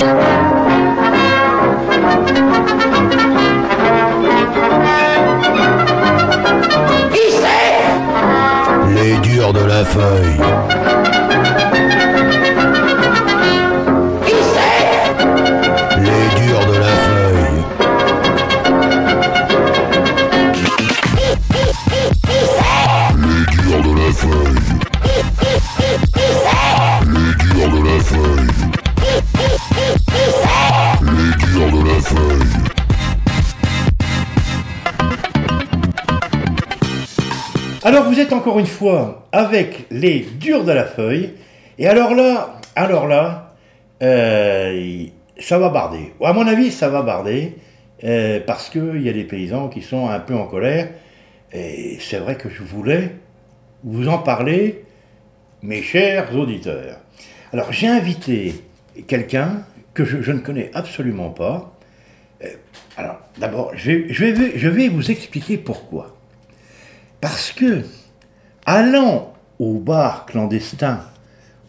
Les durs de la feuille. Encore une fois avec les durs de la feuille. Et alors là, alors là, euh, ça va barder. À mon avis, ça va barder. euh, parce qu'il y a des paysans qui sont un peu en colère. Et c'est vrai que je voulais vous en parler, mes chers auditeurs. Alors j'ai invité quelqu'un que je, ne connais absolument pas. Euh, alors d'abord, je vais vous expliquer pourquoi. Parce que, allant au bar clandestin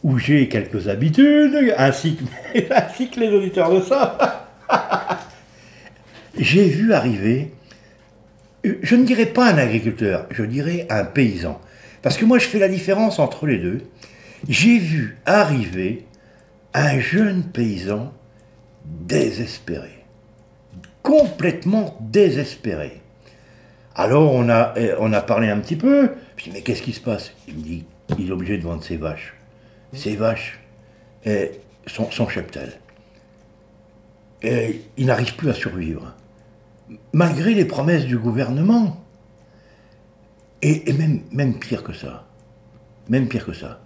où j'ai quelques habitudes, ainsi que, les auditeurs le savent, j'ai vu arriver, euh, je ne dirais pas un agriculteur, je dirais un paysan. Parce que moi, je fais la différence entre les deux. J'ai vu arriver un jeune paysan désespéré, complètement désespéré. Alors on a, on a parlé un petit peu. Je dis mais qu'est-ce qui se passe? Il me dit il est obligé de vendre ses vaches. Ses vaches, euh, son, son cheptel. Et il n'arrive plus à survivre. Malgré les promesses du gouvernement. Et, et même, même pire que ça. Même pire que ça.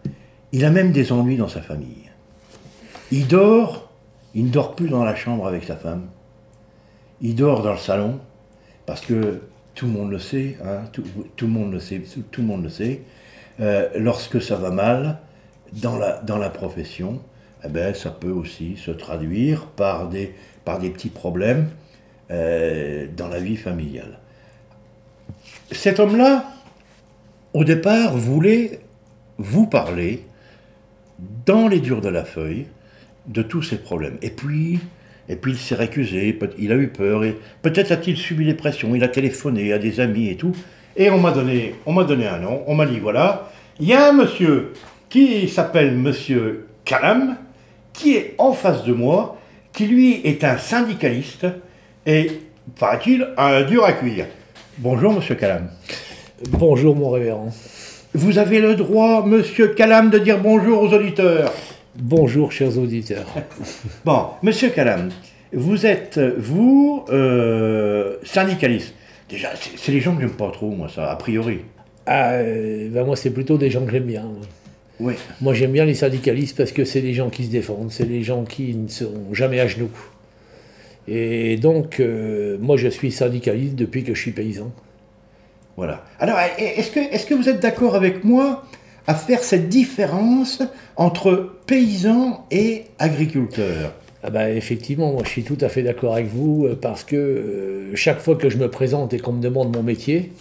Il a même des ennuis dans sa famille. Il dort, il ne dort plus dans la chambre avec sa femme. Il dort dans le salon parce que tout le monde le sait, lorsque ça va mal dans la, profession, eh ben, ça peut aussi se traduire par des, par des petits problèmes euh, dans la vie familiale. Cet homme-là, au départ, voulait vous parler dans les durs de la feuille de tous ces problèmes. Et puis, et puis il s'est récusé, il a eu peur, et peut-être a-t-il subi des pressions, il a téléphoné à des amis et tout. Et on m'a donné, on m'a donné un nom, on m'a dit voilà, il y a un monsieur qui s'appelle Monsieur Calam, qui est en face de moi, qui lui est un syndicaliste et, paraît-il, un dur à cuire. Bonjour Monsieur Calam. Bonjour mon révérend. Vous avez le droit, Monsieur Calam, de dire bonjour aux auditeurs. Bonjour chers auditeurs. Bon, Monsieur Calam, vous êtes, vous, euh, syndicaliste. Déjà, c'est les gens que j'aime pas trop, moi, ça, a priori. Ah, euh, ben moi c'est plutôt des gens que j'aime bien. Oui. Moi j'aime bien les syndicalistes parce que c'est des gens qui se défendent, c'est des gens qui ne seront jamais à genoux. Et donc euh, moi je suis syndicaliste depuis que je suis paysan. Voilà. Alors, est-ce que, est que vous êtes d'accord avec moi à faire cette différence entre paysans et agriculteurs Ah ben, effectivement, moi je suis tout à fait d'accord avec vous euh, parce que euh, chaque fois que je me présente et qu'on me demande mon métier,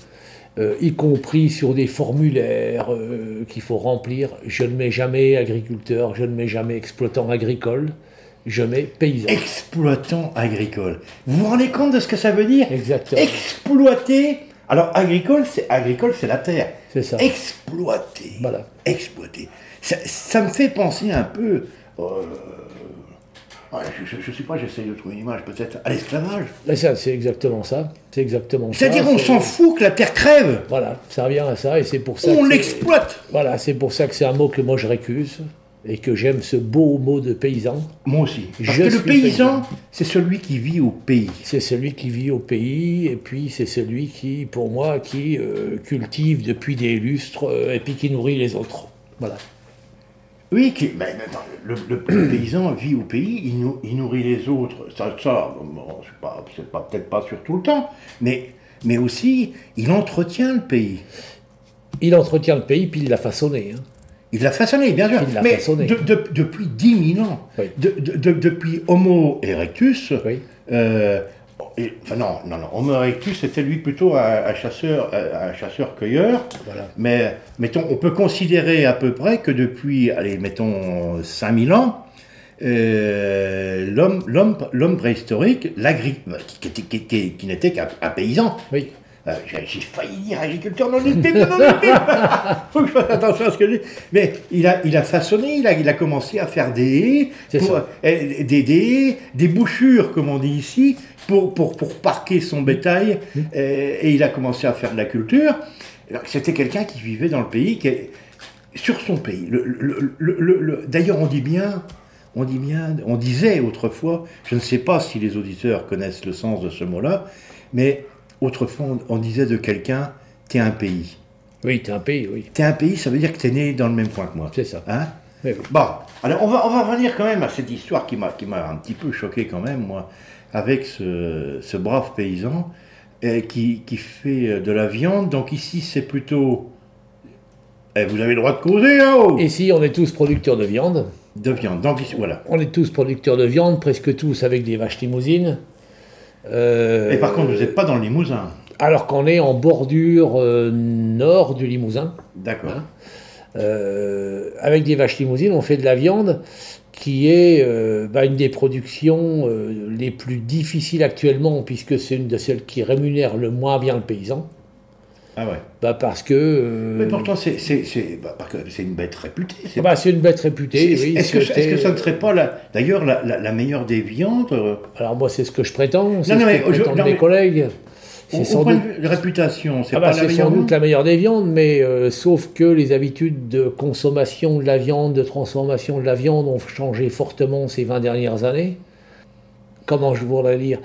euh, y compris sur des formulaires euh, qu'il faut remplir, je ne mets jamais agriculteur, je ne mets jamais exploitant agricole, je mets paysan. Exploitant agricole. Vous vous rendez compte de ce que ça veut dire? Exactement. Exploiter. Alors, agricole, c'est agricole, c'est la terre. C'est ça. Exploiter. Voilà. Exploiter. Ça, ça me fait penser un peu. euh, je ne sais pas, j'essaye de trouver une image peut-être à l'esclavage. C'est exactement ça. C'est exactement ça. C'est-à-dire, on s'en fout que la terre crève. Voilà, ça revient à ça et c'est pour ça. On l'exploite. Voilà, c'est pour ça que c'est un mot que moi je récuse et que j'aime ce beau mot de paysan. Moi aussi. Parce Je que le paysan, paysan. c'est celui qui vit au pays. C'est celui qui vit au pays et puis c'est celui qui, pour moi, qui euh, cultive depuis des lustres euh, et puis qui nourrit les autres. Voilà. Oui, qui, ben, attends, le, le- le paysan vit au pays, il, nou- il nourrit les autres. Ça, ça bon, c'est pas, c'est pas, peut-être pas sur tout le temps, mais, mais aussi, il entretient le pays. Il entretient le pays puis il l'a façonné. hein. Il l'a façonné, bien sûr. Il l'a mais façonné. de- de- depuis 10 000 ans, Oui. de- depuis Homo erectus, Oui. euh, et- enfin non, non, non, Homo erectus c'était lui plutôt un, un chasseur, un, un chasseur-cueilleur. Voilà. Mais mettons, on peut considérer à peu près que depuis, allez, mettons 5000 ans, euh, l'homme, l'homme, l'homme préhistorique, l'agri, qui, qui, qui- qui- qui n'était qu'un un paysan. Oui. Euh, j'ai, failli dire agriculteur dans le Bible. Faut que je fasse attention à ce que je dis. Mais il a, il a façonné, il a, il a commencé à faire des pour- euh, des, des des bouchures, comme on dit ici, pour, pour, pour parquer son bétail. euh, et il a commencé à faire de la culture. C'était quelqu'un qui vivait dans le pays, qui sur son pays. Le- le- le- le- le- D'ailleurs, on dit bien, on dit bien, on disait autrefois, je ne sais pas si les auditeurs connaissent le sens de ce mot-là, mais autrefois, on, disait de quelqu'un, t'es un pays. Oui, t'es un pays, oui. T'es un pays, ça veut dire que t'es né dans le même coin que moi. C'est ça. Hein Oui, oui. Bon, alors on va, on va revenir quand même à cette histoire qui m'a, un petit peu choqué quand même, moi, avec ce, ce brave paysan euh, qui, qui fait de la viande. Donc ici, c'est plutôt... Eh, vous avez le droit de causer, hein oh Ici, on est tous producteurs de viande. De viande. Donc ici, voilà. On est tous producteurs de viande, presque tous avec des vaches limousines. Euh, Et par contre, vous n'êtes pas dans le Limousin. Alors qu'on est en bordure euh, nord du Limousin. D'accord. Hein Euh, avec des vaches limousines, on fait de la viande qui est bah, une des productions les plus difficiles actuellement, puisque c'est une de celles qui rémunère le moins bien le paysan. Ah ouais. Bah, parce que euh, Mais pourtant, c'est, bah, une bête réputée. c'est- bah, c'est une bête réputée. c'est- oui, est-ce, que, est-ce que ça ne serait pas, la, d'ailleurs, la, la, la meilleure des viandes euh, Alors moi, c'est ce que je prétends, c'est ce non, que mais je- prétendent non, mes mais- collègues. C'est au sans point doute de réputation C'est Ah bah, pas la meilleure sans doute la meilleure des viandes, mais euh, sauf que les habitudes de consommation de la viande, de transformation de la viande ont changé fortement ces 20 dernières années. Comment je voudrais dire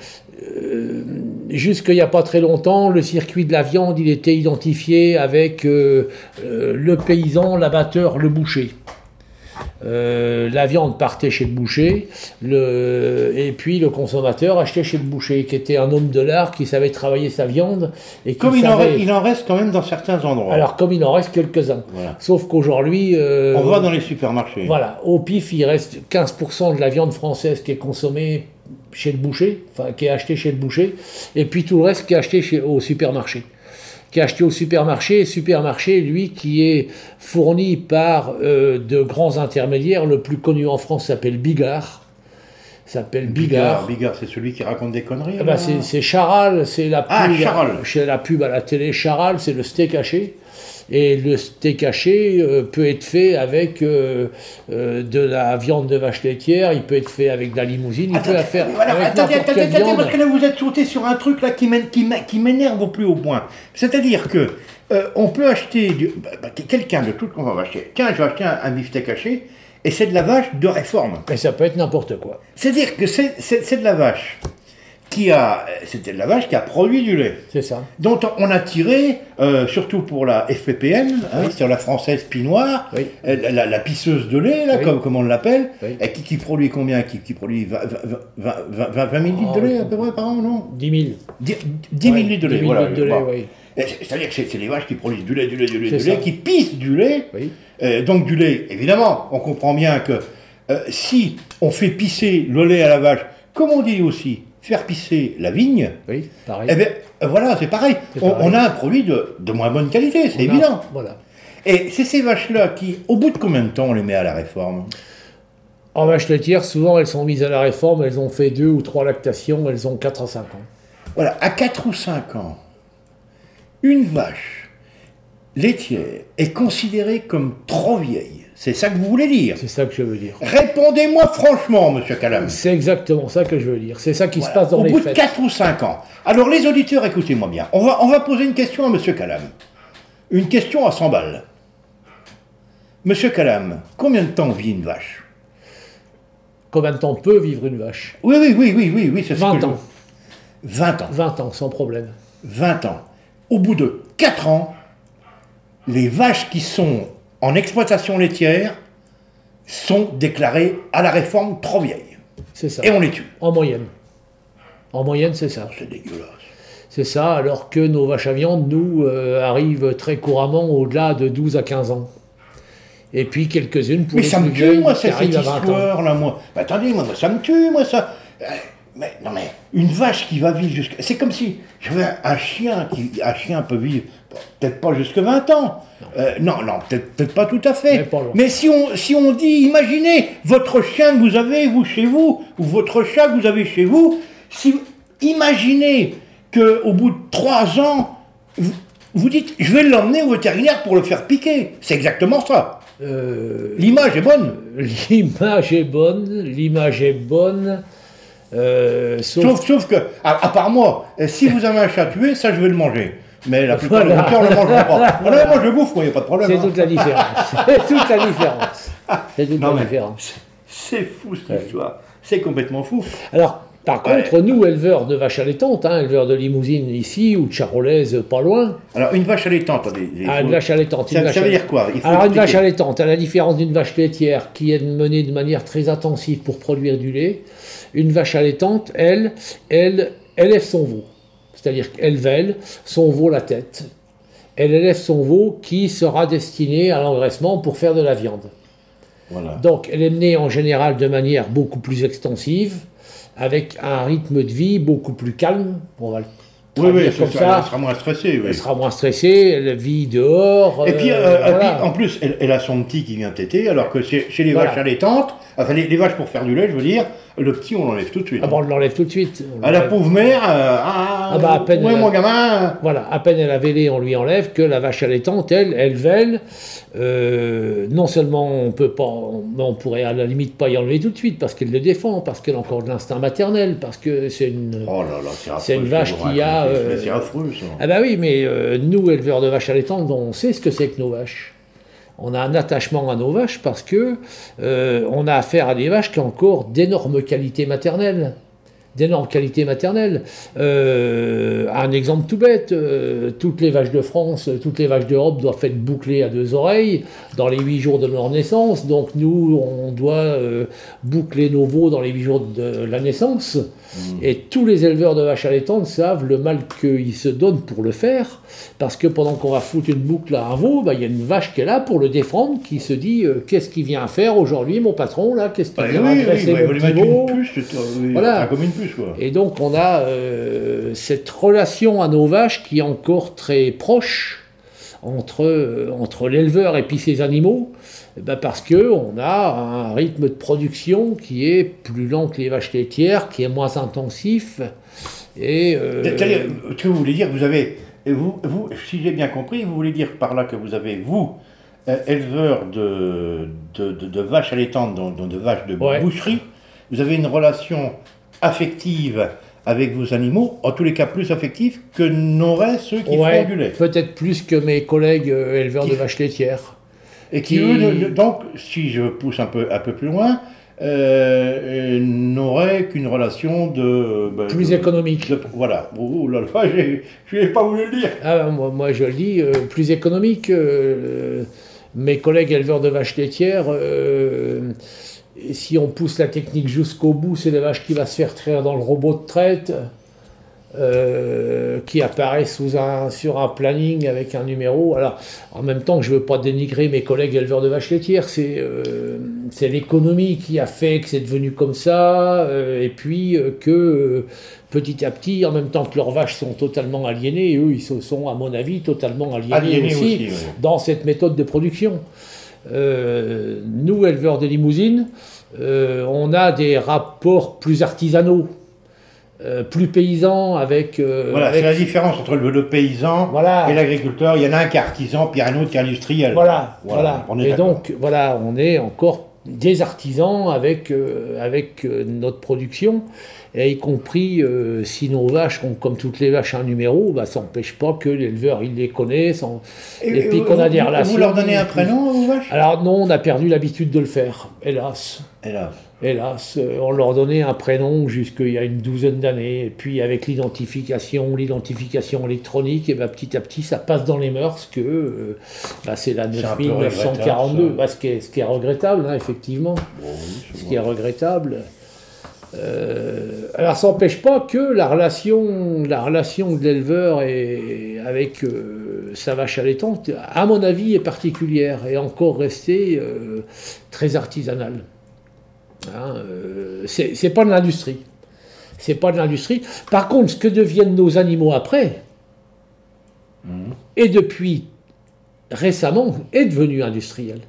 euh, Jusqu'il n'y a pas très longtemps, le circuit de la viande, il était identifié avec euh, euh, le paysan, l'abatteur, le boucher. Euh, la viande partait chez le boucher, le, et puis le consommateur achetait chez le boucher, qui était un homme de l'art qui savait travailler sa viande et Comme il en, reste, il en reste quand même dans certains endroits. Alors, comme il en reste quelques-uns. Voilà. Sauf qu'aujourd'hui. On va dans les supermarchés. Voilà, au pif, il reste 15% de la viande française qui est consommée chez le boucher, enfin, qui est achetée chez le boucher, et puis tout le reste qui est acheté chez, au supermarché. Qui est acheté au supermarché, supermarché, lui, qui est fourni par euh, de grands intermédiaires. Le plus connu en France s'appelle Bigard. S'appelle Bigard. Bigard. Bigard, c'est celui qui raconte des conneries. Bah, là c'est c'est Charal, c'est la pub, Ah, Charal. chez la pub à la télé. Charal, c'est le steak haché. Et le steak haché euh, peut être fait avec euh, euh, de la viande de vache laitière, il peut être fait avec de la limousine, il peut la faire voilà, avec attendez, attendez, attendez, parce que là vous êtes sauté sur un truc là qui m'é- qui m'é- qui m'énerve au plus haut point. C'est-à-dire que on peut acheter du- bah, bah, quelqu'un de toute qu'on va acheter. Tiens, je vais acheter un, un beefsteak haché et c'est de la vache de réforme. Mais ça peut être n'importe quoi. C'est-à-dire que c'est de la vache qui a, c'était la vache qui a produit du lait. C'est ça. dont on a tiré, euh, surtout pour la FPPN, hein, c'est-à-dire la française pinoire, Oui. euh, la, la- la pisseuse de lait, là, Oui. comme, comme on l'appelle, Oui. et qui, qui produit combien? Qui, qui produit 20, 20, 20, 20 20 000 litres de Oh, lait à peu près par an, non? 10 000. 10, 10 000 Ouais, litres de lait, 10 000 voilà. litres de lait, oui. C'est- C'est-à-dire que c'est les vaches qui produisent du lait, du lait, du lait, C'est du ça. lait, qui pissent du lait. Oui. Euh, donc du lait, évidemment, on comprend bien que euh, si on fait pisser le lait à la vache, comme on dit aussi, faire pisser la vigne, Oui, pareil. eh bien, voilà, c'est pareil. On, pareil. on a un produit de, de moins bonne qualité, c'est a- évident. Voilà. Et c'est ces vaches-là qui, au bout de combien de temps on les met à la réforme? En vache laitière, souvent elles sont mises à la réforme, elles ont fait deux ou trois lactations, elles ont 4 à 5 ans. Voilà, à 4 ou 5 ans, une vache laitière est considérée comme trop vieille. C'est ça que vous voulez dire C'est ça que je veux dire. Répondez-moi franchement, monsieur Calam. C'est exactement ça que je veux dire. C'est ça qui se passe dans Au les bout de fêtes. 4 ou 5 ans. Alors les auditeurs, écoutez-moi bien. On va, on va poser une question à monsieur Calam. Une question à 100 balles. Monsieur Calam, combien de temps vit une vache? Combien de temps peut vivre une vache? Oui, oui, oui, oui, oui, oui, c'est ce 20 que je- ans. 20 ans. 20 ans, sans problème. 20 ans. Au bout de 4 ans, les vaches qui sont en exploitation laitière sont déclarées à la réforme trop vieilles. C'est ça. Et on les tue. En moyenne. En moyenne, c'est ça. C'est dégueulasse. C'est ça, alors que nos vaches à viande, nous, euh, arrivent très couramment au-delà de 12 à 15 ans. Et puis quelques-unes pour Mais les ça me tue, moi, cette, cette arrivent à 20 ans. histoire-là, moi. Mais attendez, moi, ça me tue, moi, ça. Euh, Mais, non, mais, une vache qui va vivre jusqu'à... C'est comme si j'avais un chien qui... Un chien peut vivre peut-être pas jusque 20 ans. Euh, non, non, peut-être pas tout à fait. Mais si on, si on dit, imaginez votre chien que vous avez, vous, chez vous, ou votre chat que vous avez chez vous, si, imaginez qu'au bout de 3 ans, vous, vous dites, je vais l'emmener au vétérinaire pour le faire piquer. C'est exactement ça. Euh, L'image est bonne. l'image est bonne, l'image est bonne. euh, sauf, Sauf, sauf que, à, à part moi, si vous avez un chat tué, ça je vais le manger. Mais la plupart Voilà. des auditeurs ne le mangeront pas. Non, moi je bouffe, moi, il n'y a pas de problème. c'est hein. toute la différence. c'est toute la différence. C'est toute Non, la différence. c'est- C'est fou cette histoire. C'est complètement fou. Alors, par Ouais. contre, nous, éleveurs de vaches allaitantes, hein, éleveurs de limousine ici, ou de charolaises pas loin, Alors, une vache allaitante, attendez. ah, une vache allaitante. Ça, une vache ça veut dire quoi? Il faut Alors, une vache allaitante, à la différence d'une vache laitière qui est menée de manière très intensive pour produire du lait, une vache allaitante, elle, elle élève son veau. C'est-à-dire qu'elle vèle son veau la tête. Elle élève son veau qui sera destiné à l'engraissement pour faire de la viande. Voilà. Donc, elle est menée en général de manière beaucoup plus extensive, avec un rythme de vie beaucoup plus calme. On va le Oui, oui, comme ça, ça. elle sera moins stressée. oui. Elle sera moins stressée, elle vit dehors. Et puis, euh, euh, et voilà. puis, en plus, elle, elle a son petit qui vient téter, alors que chez, chez les Voilà. vaches allaitantes, enfin les, les vaches pour faire du lait, je veux dire, le petit, on l'enlève tout de suite. Ah bon, on l'enlève tout de suite. À la l'enlève. pauvre mère, euh, ah, Ah bah, à peine ouais, a- mon gamin? Voilà, à peine elle a vélé, on lui enlève que la vache allaitante, elle, elle vèle. Euh, non seulement on peut pas, mais on pourrait à la limite pas y enlever tout de suite parce qu'elle le défend, parce qu'elle a encore de l'instinct maternel, parce que c'est une. Oh là là, c'est une vache qui a, euh, C'est affreux, ça. Ah bah oui, mais euh, nous, éleveurs de vaches allaitantes, on sait ce que c'est que nos vaches. On a un attachement à nos vaches parce que euh, on a affaire à des vaches qui ont encore d'énormes qualités maternelles. D'énormes qualités maternelles. Euh, un exemple tout bête, euh, toutes les vaches de France, toutes les vaches d'Europe doivent être bouclées à deux oreilles dans les huit jours de leur naissance. Donc nous, on doit euh, boucler nos veaux dans les huit jours de la naissance. Et tous les éleveurs de vaches allaitantes savent le mal qu'ils se donnent pour le faire, parce que pendant qu'on va foutre une boucle à un veau, bah, il y a une vache qui est là pour le défendre, qui se dit qu'est-ce qu'il vient faire aujourd'hui, mon patron là, qu'est-ce qu'il Bah, vient oui, oui, adresser bah, mon vous lui petit mettez veau? une puce, c'est- oui, Voilà. enfin, comme une quoi. Et donc on a euh, cette relation à nos vaches qui est encore très proche entre, euh, entre l'éleveur et puis ses animaux, eh ben parce que on a un rythme de production qui est plus lent que les vaches laitières, qui est moins intensif. Et euh, ce que vous voulez dire, vous avez, vous, vous, si j'ai bien compris, vous voulez dire par là que vous avez, vous, euh, éleveur de, de, de- de vaches allaitantes, donc, donc de vaches de Ouais. boucherie, vous avez une relation affective avec vos animaux, en tous les cas plus affective que n'auraient ceux qui ouais, font du lait. peut-être plus que mes collègues euh, éleveurs Qui- de vaches laitières. Et qui, qui- eux, donc, si je pousse un peu, un peu plus loin, euh, euh, n'auraient qu'une relation de... ben, Plus de- économique. de- voilà. Oh là là, je n'ai pas voulu le dire. Ah, moi, moi, je le dis, euh, plus économique. mes collègues éleveurs de vaches laitières, et si on pousse la technique jusqu'au bout, c'est les vaches qui va se faire traire dans le robot de traite, euh, qui apparaît sous un, sur un planning avec un numéro. Alors, en même temps, je ne veux pas dénigrer mes collègues éleveurs de vaches laitières, c'est euh, l'économie qui a fait que c'est devenu comme ça, euh, et puis que petit à petit, en même temps que leurs vaches sont totalement aliénées, eux, ils se sont, à mon avis, totalement aliénés, Aliénés aussi, aussi, oui. dans cette méthode de production. Euh, nous, éleveurs de limousines, euh, on a des rapports plus artisanaux, euh, plus paysans avec... Voilà, avec- c'est la différence entre le, le paysan Voilà. et l'agriculteur. Il y en a un qui est artisan, puis un autre qui est industriel. Voilà, Voilà, voilà. Et donc, voilà, on est encore des artisans avec, avec notre production, et y compris euh, si nos vaches ont, comme toutes les vaches, un numéro, bah, ça n'empêche pas que l'éleveur, il les connaît, sans- et, puis qu'on a des relations. Vous leur donnez un prénom aux vaches? Alors non, on a perdu l'habitude de le faire, hélas. Hélas. Hélas, euh, on leur donnait un prénom jusqu'il y a une douzaine d'années, et puis avec l'identification, l'identification électronique, et ben petit à petit ça passe dans les mœurs que euh, bah, c'est la C'est un peu 9942, regrettable, ça. bah, ce, qui est, ce qui est regrettable, hein, effectivement, Bon, oui, c'est ce qui est regrettable. Euh, alors ça n'empêche pas que la relation, la relation de l'éleveur avec euh, sa vache allaitante, à mon avis, est particulière et encore restée euh, très artisanale. Hein, c'est pas de l'industrie. C'est pas de l'industrie. Par contre, ce que deviennent nos animaux après, Mhm. et depuis récemment est devenu industriel.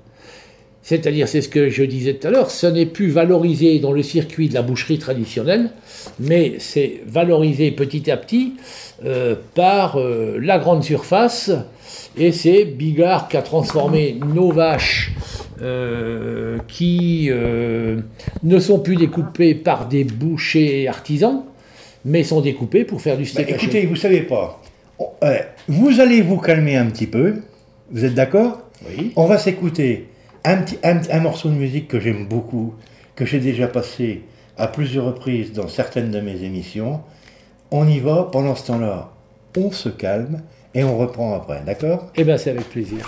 C'est-à-dire, c'est ce que je disais tout à l'heure, ce n'est plus valorisé dans le circuit de la boucherie traditionnelle, mais c'est valorisé petit à petit euh, par euh, la grande surface. Et c'est Bigard qui a transformé nos vaches euh, qui ne sont plus découpées par des bouchers artisans, mais sont découpées pour faire du steak Bah, haché. écoutez, vous savez pas. Euh, vous allez vous calmer un petit peu. Vous êtes d'accord? Oui. On va s'écouter un, morceau de musique que j'aime beaucoup, que j'ai déjà passé à plusieurs reprises dans certaines de mes émissions. On y va, pendant ce temps-là, on se calme et on reprend après, d'accord? Eh bien, c'est avec plaisir.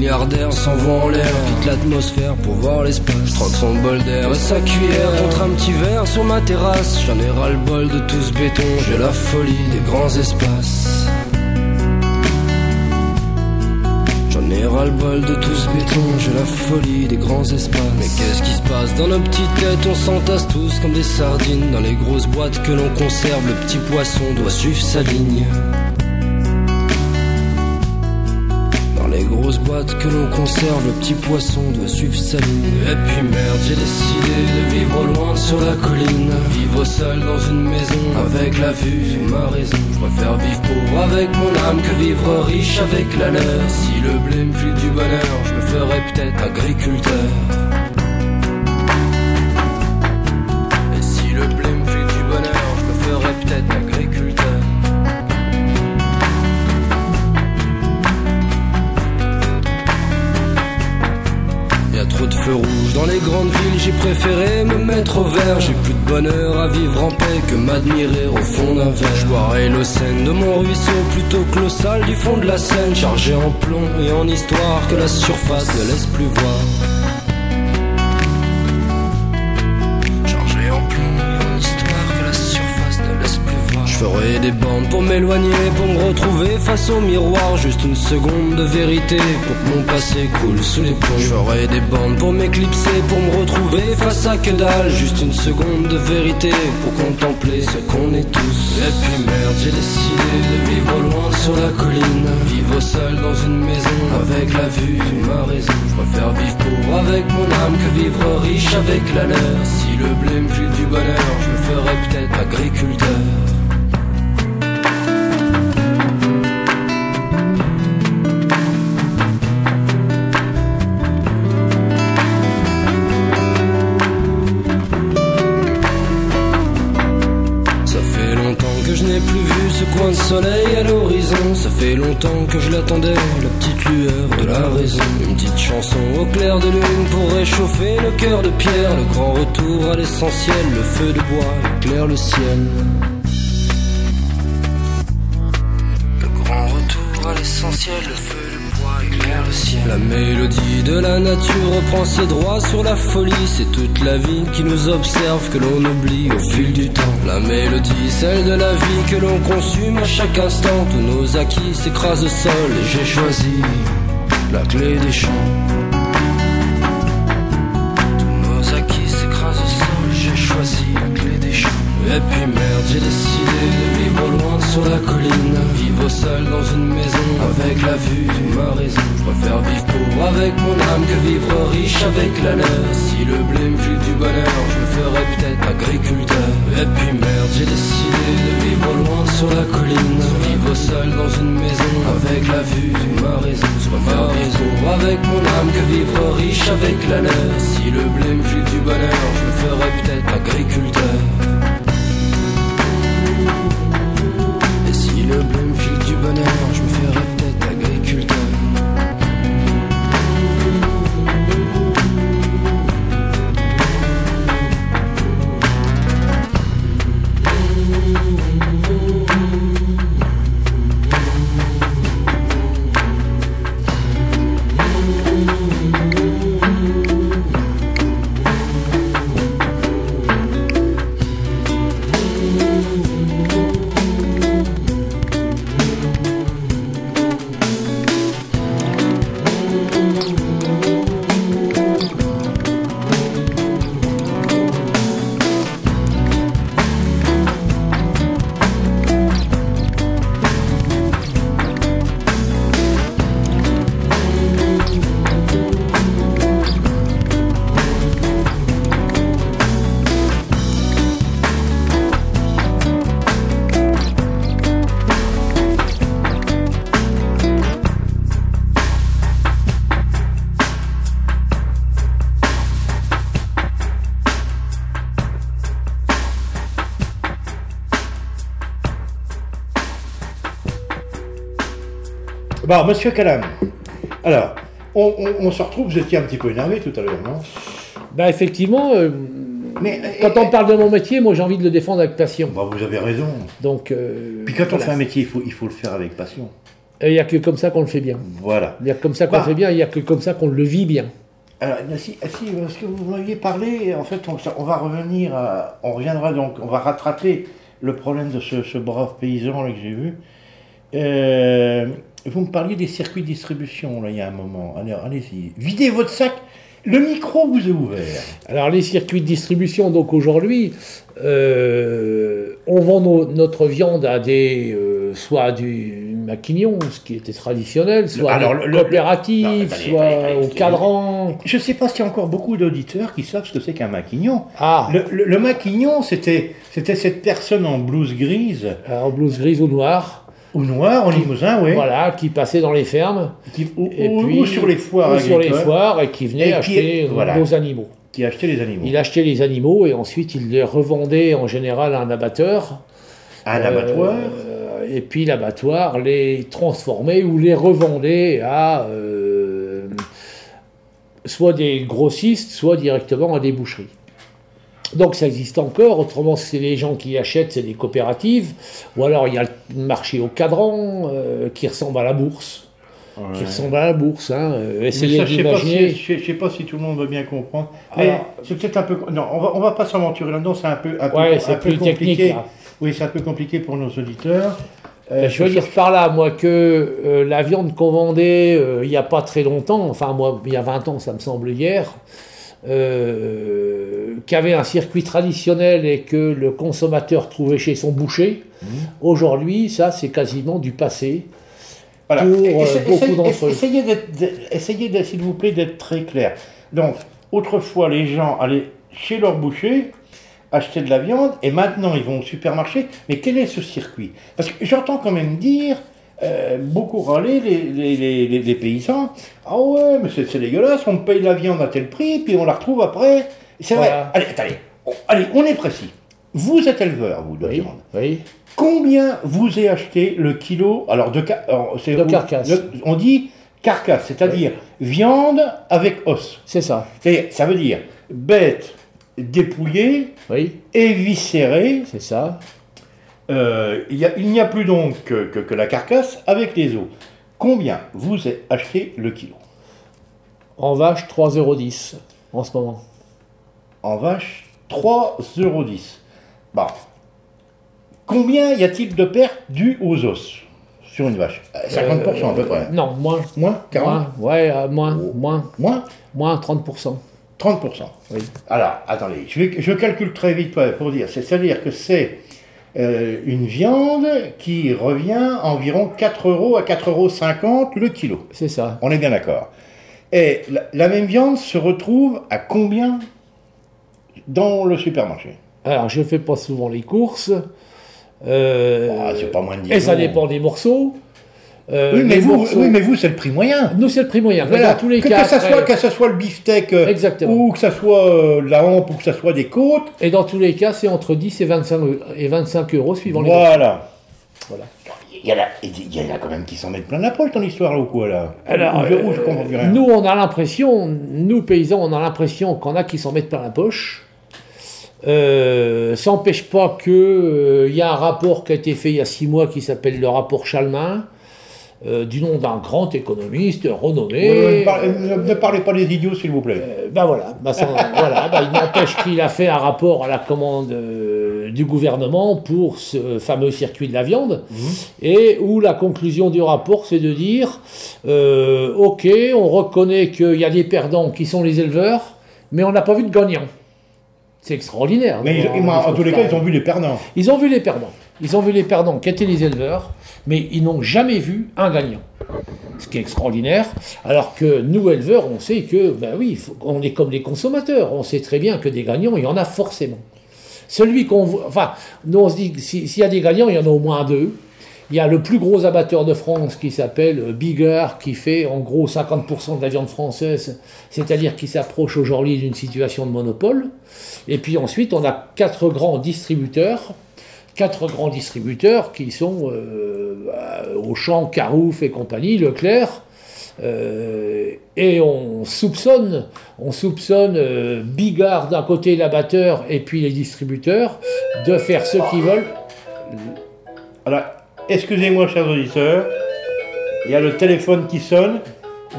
Passe. Un milliardaire s'envoie en l'air, quitte l'atmosphère pour voir l'espace. Je troque son bol d'air et sa cuillère contre un petit verre sur ma terrasse. J'en ai ras le bol de tout ce béton, j'ai la folie des grands espaces. J'en ai ras le bol de tout ce béton, j'ai la folie des grands espaces. Mais qu'est-ce qui se passe dans nos petites têtes? On s'entasse tous comme des sardines dans les grosses boîtes que l'on conserve. Le petit poisson doit suivre sa ligne. Que l'on conserve, le petit poisson doit suivre sa ligne. Et puis merde, j'ai décidé de vivre loin sur la colline. Vivre seul dans une maison avec la vue sur ma raison. Je préfère vivre pauvre avec mon âme que vivre riche avec la leur. Si le blé me du bonheur, je me ferais peut-être agriculteur. Dans les grandes villes, j'ai préféré me mettre au vert. J'ai plus de bonheur à vivre en paix que m'admirer au fond d'un verre. Je boirai le Seine de mon ruisseau plutôt que l'eau du fond de la Seine, chargé en plomb et en histoire que la surface ne laisse plus voir. Ferai des bandes pour m'éloigner, pour me retrouver face au miroir. Juste une seconde de vérité pour que mon passé coule sous les ponts. Je ferai des bandes pour m'éclipser, pour me retrouver face à que dalle. Juste une seconde de vérité pour contempler ce qu'on est tous. Et puis merde, j'ai décidé de vivre loin sur la colline. Vivre seul dans une maison avec la vue ma raison. Je préfère vivre pauvre avec mon âme que vivre riche avec la leur. Si le blé me du bonheur, je me ferais peut-être agriculteur. Soleil à l'horizon. Ça fait longtemps que je l'attendais, la petite lueur de la raison. Une petite chanson au clair de lune pour réchauffer le cœur de pierre. Le grand retour à l'essentiel, le feu de bois éclaire le ciel. Le grand retour à l'essentiel, le feu de bois La mélodie de la nature reprend ses droits sur la folie. C'est toute la vie qui nous observe, que l'on oublie au fil du temps. La mélodie, celle de la vie que l'on consume à chaque instant. Tous nos acquis s'écrasent au sol et j'ai choisi la clé des champs. Tous nos acquis s'écrasent au sol, j'ai choisi la clé des champs. Et puis merde, j'ai décidé de vivre loin sur la colline. Vivre seul dans une maison avec la vue ma raison. Je préfère vivre pauvre avec mon âme que vivre riche avec la leur. Si le blé me file du bonheur, je me ferais peut-être agriculteur. Et puis merde, j'ai décidé de vivre loin sur la colline. Vivre seul dans une maison avec la vue sur ma raison. Je préfère vivre pauvre avec mon âme que vivre riche avec la leur. Si le blé me file du bonheur, je me ferais peut-être agriculteur. Et si le Bon, monsieur Calam, alors, on, on- on se retrouve, vous étiez un petit peu énervé tout à l'heure, non? Bah effectivement, euh, Mais quand on parle de mon métier, moi j'ai envie de le défendre avec passion. Bon, vous avez raison. Donc, euh, Puis quand on fait un métier, il faut, il faut le faire avec passion. Il n'y a que comme ça qu'on le fait bien. Voilà. Il n'y a que comme ça qu'on Bah. le fait bien, il n'y a que comme ça qu'on le vit bien. Alors, si, si, parce que vous m'aviez parlé, en fait, on, on va revenir, à- on reviendra donc, on va rattraper le problème de ce, ce brave paysan là, que j'ai vu. Euh, vous me parliez des circuits de distribution, là, il y a un moment. Alors, allez-y. Videz votre sac. Le micro vous est ouvert. Alors les circuits de distribution, donc aujourd'hui, euh, on vend notre viande à des, euh, soit à du maquignon, ce qui était traditionnel, soit alors, le- non, soit au cadran. Je ne sais pas s'il y a encore beaucoup d'auditeurs qui savent ce que c'est qu'un maquignon. Ah, Le, le- le maquignon, c'était, c'était cette personne en blouse grise euh, en blouse grise ou noire, ou noire, en limousin, oui. voilà, qui passait dans les fermes. Qui- ou, Et ou- puis, ou sur les foires ou sur les foires et qui venait Et acheter euh, voilà. nos animaux. qui achetait les animaux. Il achetait les animaux et ensuite il les revendait en général à un abatteur. Un abattoir. Euh, et puis l'abattoir les transformait ou les revendait à euh, soit des grossistes, soit directement à des boucheries. Donc ça existe encore, autrement c'est les gens qui achètent, c'est des coopératives, ou alors il y a le marché au cadran euh, qui ressemble à la bourse, qui ressemble à la bourse. Hein. euh, essayez ça, je d'imaginer. je sais- pas si tout le monde va bien comprendre. Mais Alors- c'est peut-être un peu. Non, on va, on va pas s'aventurer là-dedans. C'est un peu, un peu, Ouais, un c'est peu compliqué. technique. là. Oui, c'est un peu compliqué pour nos auditeurs. Euh, je veux dire par là, moi, que euh, la viande qu'on vendait euh, il n'y a pas très longtemps, enfin, moi, il y a 20 ans, ça me semble hier, euh, qu'il y avait un circuit traditionnel et que le consommateur trouvait chez son boucher, Mmh. aujourd'hui, ça, c'est quasiment du passé. Voilà. pour, euh, essa- beaucoup d'entre eux. Essayez, essayez s'il vous plaît, d'être très clair. Donc, autrefois, les gens allaient chez leur boucher, acheter de la viande, et maintenant, ils vont au supermarché. Mais quel est ce circuit? Parce que j'entends quand même dire, euh, beaucoup râler les, les, les- les- les paysans, ah ouais, mais c'est dégueulasse, on paye la viande à tel prix, puis on la retrouve après. C'est vrai. Allez, attendez, on, allez, on est précis. Vous êtes éleveur, vous, de Oui, viande. oui. Combien vous avez acheté le kilo Alors de, alors, De carcasse. de- on dit carcasse, c'est-à-dire viande avec os. c'est ça. Ça veut dire bête dépouillée, Oui, éviscérée. c'est ça. Euh, il a- n'y a plus donc que, que- que la carcasse avec les os. Combien vous avez acheté le kilo? En vache, 3,10€ en ce moment. En vache, 3,10 euros. Bon. Combien y a-t-il de pertes dues aux os sur une vache? Euh, 50% à peu près. Non, moins. Moins 40 Moins, ouais, euh, moins, moins, Moins? Moins 30%. 30%. Oui. Alors, attendez, je, vais- je calcule très vite pour- dire. C'est- C'est-à-dire que c'est euh, une viande qui revient environ 4 euros à 4,50 euros le kilo. C'est ça. On est bien d'accord. Et la, la même viande se retrouve à combien dans le supermarché? Alors, je fais pas souvent les courses. Euh, Ah, C'est pas moins de 10 et ça dépend des morceaux. Euh, Oui, mais vous, morceaux- oui, mais vous, c'est le prix moyen. Nous, c'est le prix moyen. Voilà. dans tous les que, cas, que ça après- soit, que ça soit le beefsteak, euh, Exactement. ou que ça soit euh, la hampe, ou que ça soit des côtes, et dans tous les cas, c'est entre 10 et 25, eu- et 25 euros suivant les voilà. Voilà. Il y, en a, il y en a quand même qui s'en mettent plein la poche dans l'histoire, là, ou quoi, là? Alors, je, euh, je rien. nous, on a l'impression, nous paysans, on a l'impression qu'on a qui s'en mettent plein la poche. Euh, ça n'empêche pas qu'il y a un rapport qui a été fait il y a six mois qui s'appelle le rapport Chalmin, euh, du nom d'un grand économiste renommé. Ne, parlez, ne- ne parlez pas des idiots, s'il vous plaît. Euh, ben voilà, ben ça- voilà ben il n'empêche qu'il a fait un rapport à la commande euh, du gouvernement pour ce fameux circuit de la viande, et où la conclusion du rapport, c'est de dire, euh, ok, on reconnaît qu'il y a des perdants qui sont les éleveurs, mais on n'a pas vu de gagnants. C'est extraordinaire. mais ils- Bon, ils- en faut tous les cas, ils ont vu les perdants. ils ont vu les perdants. Ils ont vu les perdants qui étaient les éleveurs, mais ils n'ont jamais vu un gagnant. Ce qui est extraordinaire. Alors que nous, éleveurs, on sait que, ben oui, on est comme les consommateurs. On sait très bien que des gagnants, il y en a forcément. Celui qu'on voit. Enfin, on se dit s'il y a des gagnants, il y en a au moins deux. Il y a le plus gros abatteur de France qui s'appelle euh, Bigger, qui fait en gros 50% de la viande française, c'est-à-dire qui s'approche aujourd'hui d'une situation de monopole. Et puis ensuite, on a quatre grands distributeurs quatre grands distributeurs qui sont euh, bah, Auchan, Carouf et compagnie, Leclerc. Euh, et on soupçonne, on soupçonne euh, Bigard d'un côté, l'abatteur, et puis les distributeurs, de faire ce qu'ils veulent. Alors, excusez-moi, chers auditeurs, il y a le téléphone qui sonne,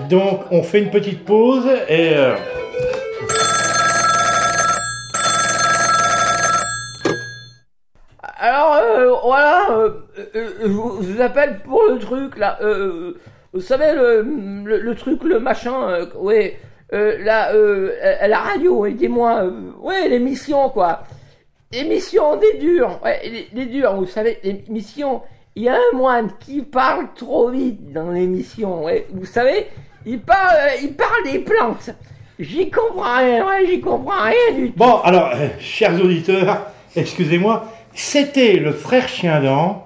donc on fait une petite pause et. euh, Alors, euh, voilà, euh, euh, je vous appelle pour le truc, là. Euh, vous savez, le, le, le truc, le machin, ouais, la, à la radio, aidez-moi. euh, ouais, l'émission, quoi. L'émission des durs, ouais, les, les durs, vous savez, l'émission. Il y a un moine qui parle trop vite dans l'émission, ouais. Vous savez, il parle, euh, il parle des plantes. J'y comprends rien, ouais, j'y comprends rien du tout. Bon, alors, euh, chers auditeurs, excusez-moi, c'était le frère Chiendan,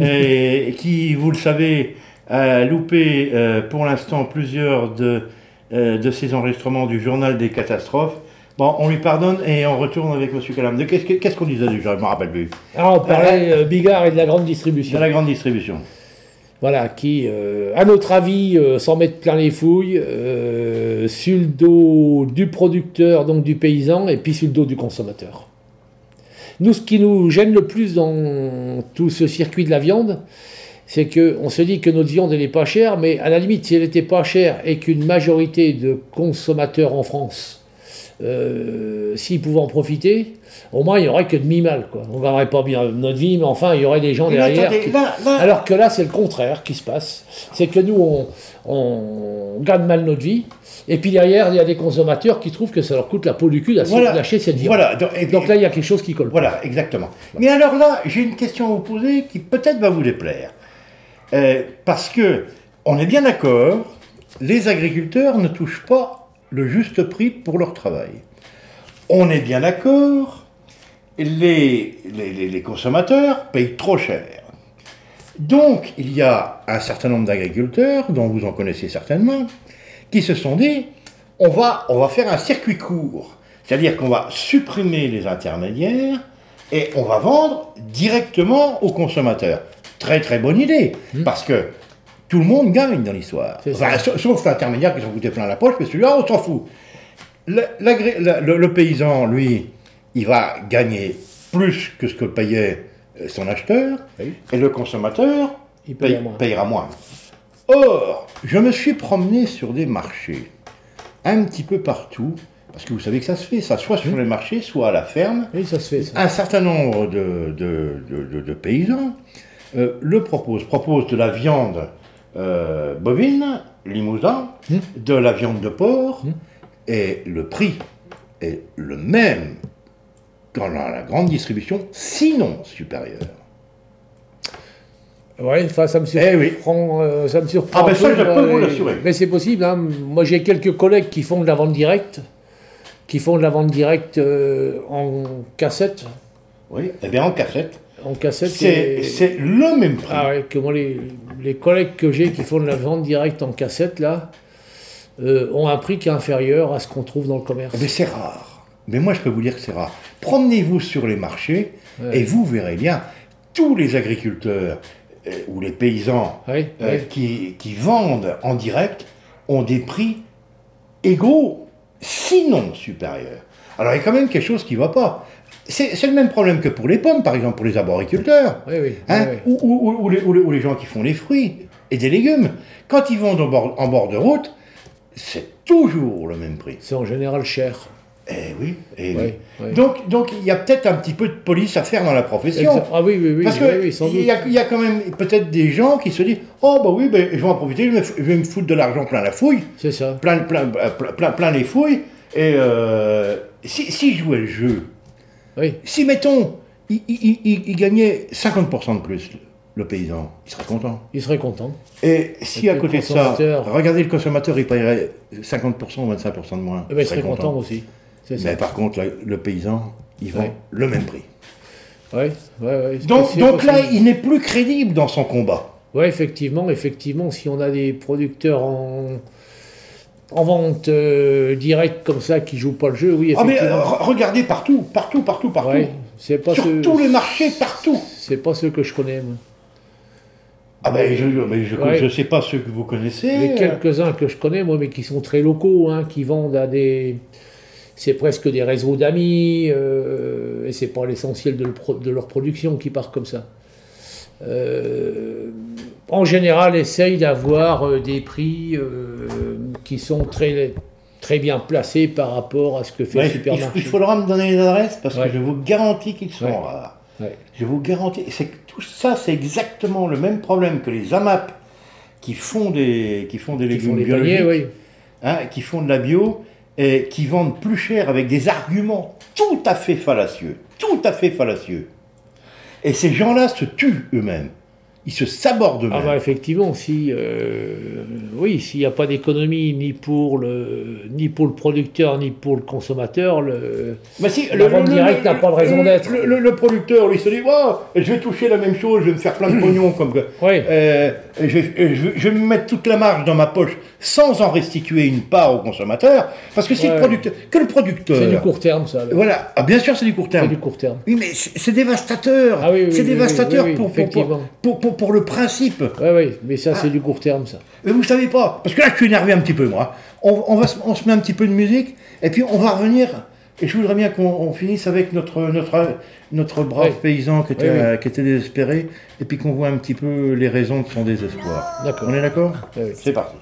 euh, qui, vous le savez, a loupé euh, pour l'instant plusieurs de, euh, de ses enregistrements du journal des catastrophes. Bon, on lui pardonne et on retourne avec M. Calam. Qu'est-ce que- qu'est-ce qu'on disait déjà? Je ne me rappelle plus. Alors, on parlait euh, Bigard et de la grande distribution. De la grande distribution. Voilà, qui, à notre avis, s'en mettent plein les fouilles, sur le dos du producteur, donc du paysan, et puis sur le dos du consommateur. Nous, ce qui nous gêne le plus dans tout ce circuit de la viande, c'est qu'on se dit que notre viande, elle n'est pas chère, mais à la limite, si elle n'était pas chère et qu'une majorité de consommateurs en France, euh, s'ils pouvaient en profiter, au moins, il n'y aurait que demi-mal. quoi. On ne gagnerait pas bien notre vie, mais enfin, il y aurait des gens Mais derrière. attendez, qui- là- là- alors que là, c'est le contraire qui se passe. C'est que nous, on, on gagne mal notre vie. Et puis derrière, il y a des consommateurs qui trouvent que ça leur coûte la peau du cul d'acheter Voilà. cette viande. Voilà. Donc, et- Donc là, il y a quelque chose qui colle. Voilà, exactement. Mais alors là, j'ai une question à vous poser qui peut-être va vous déplaire. Euh, parce que, on est bien d'accord, les agriculteurs ne touchent pas le juste prix pour leur travail. On est bien d'accord, les, les, les- les consommateurs payent trop cher. Donc, il y a un certain nombre d'agriculteurs, dont vous en connaissez certainement, qui se sont dit, on va, on va faire un circuit court. C'est-à-dire qu'on va supprimer les intermédiaires et on va vendre directement aux consommateurs. Très très bonne idée, parce que tout le monde gagne dans l'histoire. Enfin, sauf l'intermédiaire qui s'en coûtait plein la poche, mais celui-là, on s'en fout. Le paysan, lui, il va gagner plus que ce que payait euh, son acheteur, Oui. et le consommateur Il paye- payera moins. payera moins. Or, je me suis promené sur des marchés, un petit peu partout, parce que vous savez que ça se fait, ça, soit sur les marchés, soit à la ferme. Oui, ça se fait, ça. Un certain nombre de, de- de- de- de paysans euh, le proposent, proposent de la viande euh, bovine, limousin, Hmm. de la viande de porc, Hmm. et le prix est le même dans la, grande distribution, sinon supérieur. Ouais, enfin, ça me surprend. Eh oui. euh, ça me surprend. Ah ben ça, peu, je peux euh, vous l'assurer. Mais c'est possible. hein. Moi, j'ai quelques collègues qui font de la vente directe, qui font de la vente directe euh, en cassette. Oui, eh bien en cassette, En cassette. c'est et- le même prix. Ah ouais, que moi, les, les collègues que j'ai qui font de la vente directe en cassette, là, euh, ont un prix qui est inférieur à ce qu'on trouve dans le commerce. Mais c'est rare. Mais moi, je peux vous dire que c'est rare. Promenez-vous sur les marchés Ouais. et vous verrez bien tous les agriculteurs euh, ou les paysans Oui, euh, oui. qui, qui vendent en direct ont des prix égaux, sinon supérieurs. Alors, il y a quand même quelque chose qui ne va pas. C'est le même problème que pour les pommes, par exemple, pour les arboriculteurs. Oui. Hein, ou, ou- ou les, ou les- ou les gens qui font les fruits et des légumes. Quand ils vendent en bord, en bord de route, c'est toujours le même prix. C'est en général cher. Eh oui. eh Oui, oui. oui. Donc, donc il y a peut-être un petit peu de police à faire dans la profession. Ah oui, oui, oui. Parce que il y, a- doute. il y a quand même peut-être des gens qui se disent Oh, bah oui, ben, je vais en profiter, je vais, me f- je vais me foutre de l'argent plein la fouille, C'est ça. plein, plein, euh, plein, plein, plein les fouilles. Et euh, si, si je jouais le jeu, Oui. si mettons, il, il- il- gagnait 50% de plus, le, paysan, il serait content. Il serait content. Et si Et à côté de ça, regardez le consommateur, il paierait 50% ou 25% de moins. Eh ben, il serait content aussi. Ça. Mais par contre, le, le paysan, il vend Ouais. le même prix. Ouais, ouais, ouais. c'est Donc, donc là, il n'est plus crédible dans son combat. Ouais, effectivement, effectivement, si on a des producteurs en, en vente euh, directe comme ça qui jouent pas le jeu, oui, Ah mais effectivement. euh, re- regardez partout, partout, partout, partout. Ouais, C'est pas Sur ce- tous les marchés, partout. C'est pas ce que je connais, moi. Ah ben, je ne je, Ouais. je sais pas ceux que vous connaissez. Les quelques-uns que je connais, moi, mais qui sont très locaux, hein, qui vendent à des. C'est presque des réseaux d'amis, euh, et c'est pas l'essentiel de, le pro- de leur production qui part comme ça. Euh, en général, essaye d'avoir euh, des prix euh, qui sont très, très bien placés par rapport à ce que fait ouais, le il, supermarché. il faudra me donner les adresses parce Ouais. que je vous garantis qu'ils sont Ouais. rares. Je vous garantis. C'est tout ça, c'est exactement le même problème que les AMAP qui font des, qui font des Qui légumes font biologiques, paniers, oui. hein, qui font de la bio et qui vendent plus cher avec des arguments tout à fait fallacieux. Tout à fait fallacieux. Et ces gens-là se tuent eux-mêmes. Ils se eux-mêmes. Ah bah effectivement, si euh, oui, s'il n'y a pas d'économie ni pour le ni pour le producteur ni pour le consommateur, le Bah si, La vente directe n'a pas de raison le- d'être. Le, le- le producteur, lui, se dit, oh, je vais toucher la même chose, je vais me faire plein de pognon, comme que, Ouais. euh, je, vais- je je vais me mettre toute la marge dans ma poche sans en restituer une part au consommateur, parce que si le producteur, que le producteur, c'est du court terme ça. voilà, ah, bien sûr c'est du court C'est terme. du court terme. Oui, mais c'est c'est dévastateur. Ah oui, oui, c'est oui, dévastateur oui, oui, pour, pour, pour, pour, pour- pour le principe. Ouais ouais, mais ça Ah. c'est du court terme ça. Mais vous savez pas, parce que là je suis énervé un petit peu moi. On, on va, se- on se met un petit peu de musique et puis on va revenir. Et je voudrais bien qu'on on finisse avec notre notre notre brave Oui. paysan qui était Oui, oui. qui était désespéré et puis qu'on voit un petit peu les raisons de son désespoir. D'accord. On est d'accord? C'est parti.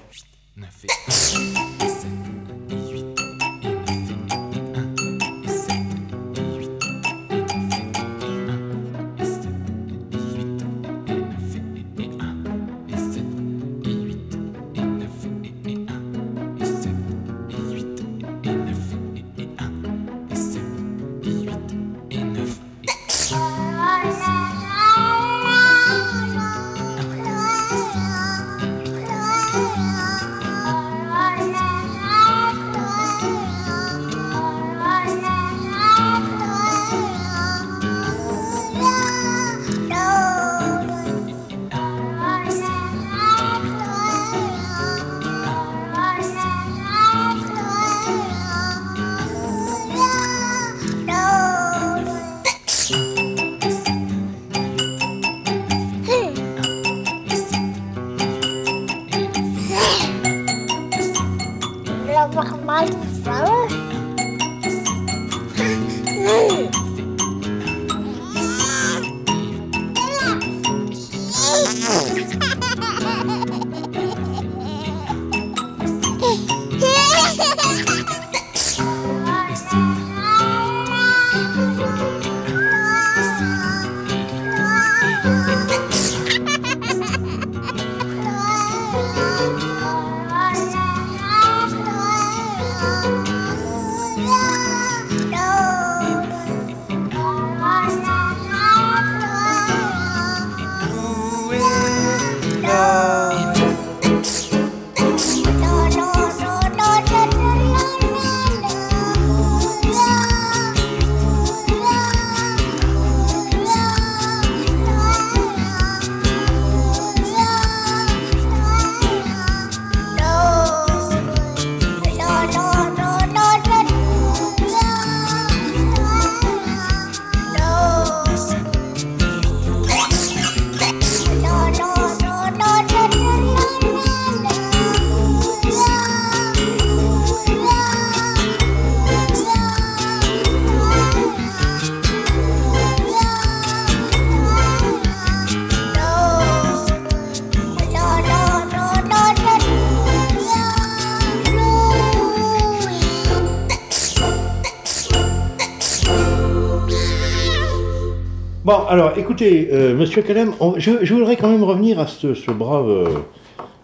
Bon, alors écoutez, euh, Monsieur Calem, on- je, je voudrais quand même revenir à ce, ce brave, euh,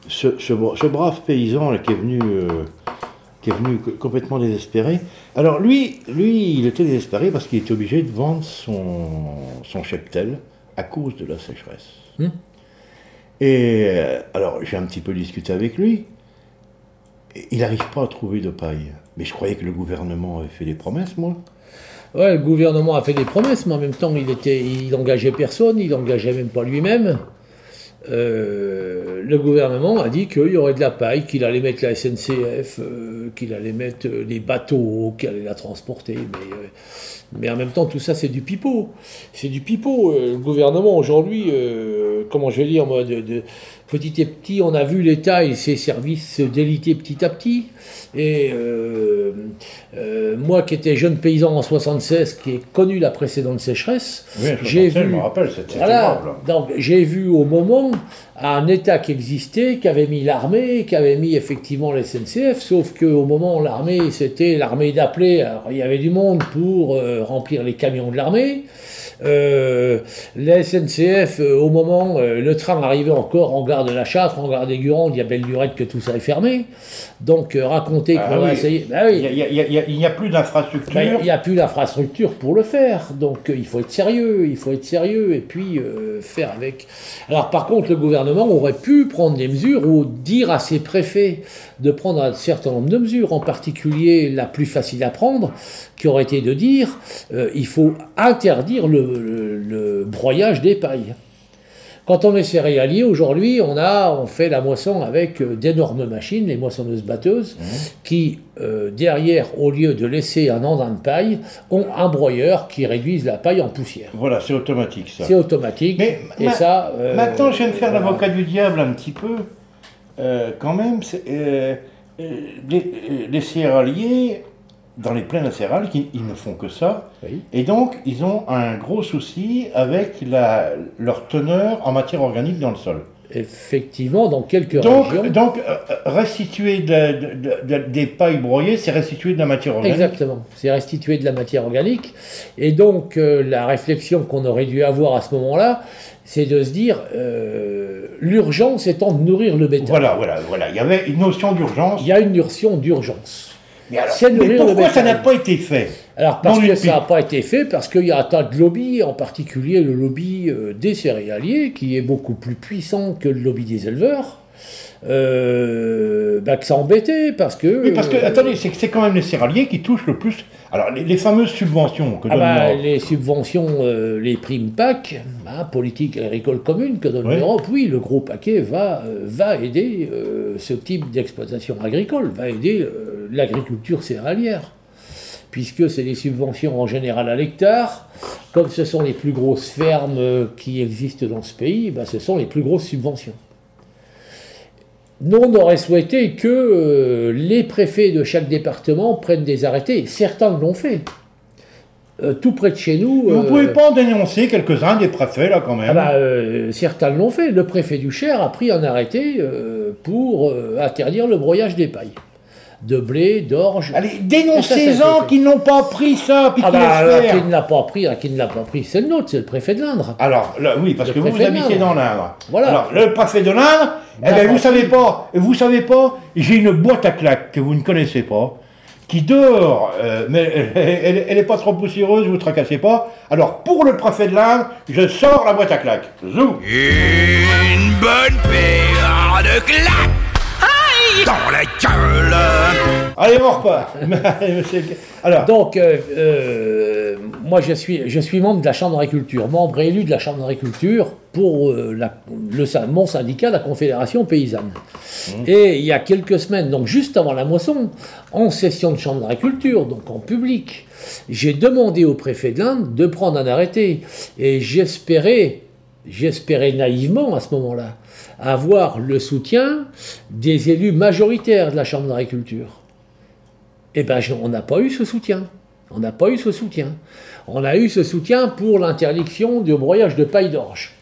ce, ce bra- ce brave paysan là, qui est venu, euh, qui est venu co- complètement désespéré. Alors lui, lui, il était désespéré parce qu'il était obligé de vendre son, son cheptel à cause de la sécheresse. Hmm. Et alors j'ai un petit peu discuté avec lui. Il n'arrive pas à trouver de paille. Mais je croyais que le gouvernement avait fait des promesses, moi. Ouais, le gouvernement a fait des promesses, mais en même temps, il était, il engageait personne, il engageait même pas lui-même. euh, le gouvernement a dit qu'il y aurait de la paille, qu'il allait mettre la SNCF, euh, qu'il allait mettre euh, les bateaux, qu'il allait la transporter. Mais, en même temps, tout ça, c'est du pipeau. C'est du pipeau. Le gouvernement, aujourd'hui, comment je vais dire, moi, de, de- petit et petit, on a vu l'État et ses services se déliter petit à petit. Et euh, euh, moi, qui étais jeune paysan en 76, qui ai connu la précédente sécheresse, Oui, j'ai je vu. me rappelle, Voilà. Donc j'ai vu au moment un État qui existait, qui avait mis l'armée, qui avait mis effectivement la SNCF, sauf qu'au moment l'armée, c'était l'armée d'appelé. Alors il y avait du monde pour euh, remplir les camions de l'armée. Euh, la SNCF, euh, au moment, euh, le train arrivait encore en gare de la Châtre, en gare des Gurandes, il y a belle lurette que tout ça est fermé. Donc raconter Ah qu'on oui. Bah oui. Il a- a- a- n'y a plus d'infrastructure. Ben, Il n'y a plus l'infrastructure pour le faire, donc il faut être sérieux, il faut être sérieux et puis euh, faire avec. Alors par contre, le gouvernement aurait pu prendre des mesures ou dire à ses préfets de prendre un certain nombre de mesures, en particulier la plus facile à prendre, qui aurait été de dire euh, il faut interdire le, le- le broyage des pailles. Quand on est céréalier, aujourd'hui, on a, on fait la moisson avec euh, d'énormes machines, les moissonneuses batteuses, qui, euh, derrière, au lieu de laisser un andin de paille, ont un broyeur qui réduise la paille en poussière. Voilà, c'est automatique ça. C'est automatique. Mais et ma- ça. euh, Maintenant, je de faire l'avocat du diable un petit peu. Euh, quand même, c'est, euh, euh, les, les céréaliers, dans les plaines céréales, qui, ils ne font que ça. Oui. Et donc, ils ont un gros souci avec la, leur teneur en matière organique dans le sol. Effectivement, dans quelques Donc, régions. donc restituer de- de- de- des pailles broyées, c'est restituer de la matière organique. Exactement, c'est restituer de la matière organique. Et donc, euh, la réflexion qu'on aurait dû avoir à ce moment-là, c'est de se dire euh, l'urgence étant de nourrir le bétail. Voilà, voilà, voilà. Il y avait une notion d'urgence. Il y a une notion d'urgence. Mais, alors, c'est mais pourquoi ça n'a pas été fait Alors, parce que ça n'a pas été fait, parce qu'il y a un tas de lobbies, en particulier le lobby euh, des céréaliers, qui est beaucoup plus puissant que le lobby des éleveurs, euh, bah, que ça embêtait, parce que... Oui, parce que, euh, attendez, c'est que quand même les céréaliers qui touchent le plus. Alors, les, les fameuses subventions que Ah donne bah, l'Europe. les subventions, euh, les primes PAC, hein, politique agricole commune que donne Oui. l'Europe, oui, le gros paquet va, va aider ce type d'exploitation agricole, va aider l'agriculture céréalière, puisque c'est des subventions en général à l'hectare. Comme ce sont les plus grosses fermes qui existent dans ce pays, bah, ce sont les plus grosses subventions. Nous, on aurait souhaité que euh, les préfets de chaque département prennent des arrêtés. Certains l'ont fait. Euh, tout près de chez nous. Vous euh, pouvez pas en dénoncer quelques-uns des préfets, là, quand même ah bah, certains l'ont fait. Le préfet du Cher a pris un arrêté pour interdire le broyage des pailles. De blé, d'orge. Allez, dénoncez-en été fait. qui n'ont pas pris ça, puis Ah qui bah, ne l'a pas pris, hein, qui ne l'a pas pris, c'est le nôtre, c'est le préfet de l'Indre. Alors, là, oui, parce Le que vous, vous habitez dans l'Indre. Voilà. Alors, le préfet de l'Indre, eh ben, vous savez pas, vous savez pas, j'ai une boîte à claques que vous ne connaissez pas, qui dehors, euh, mais elle, elle est pas trop poussiéreuse, vous tracassez pas. Alors, pour le préfet de l'Indre, je sors la boîte à claques. Zou Une bonne paire de claques dans la gueule. Allez, on repart. Alors, Donc, euh, euh, moi, je suis, je suis membre de la Chambre d'agriculture, membre élu de la Chambre d'agriculture pour euh, la- le, mon syndicat, la Confédération paysanne. Et il y a quelques semaines, donc juste avant la moisson, en session de Chambre d'agriculture, donc en public, j'ai demandé au préfet de l'Inde de prendre un arrêté. Et j'espérais, j'espérais naïvement à ce moment-là, avoir le soutien des élus majoritaires de la Chambre d'agriculture. Eh bien, on n'a pas eu ce soutien. On n'a pas eu ce soutien. On a eu ce soutien pour l'interdiction du broyage de paille d'orge.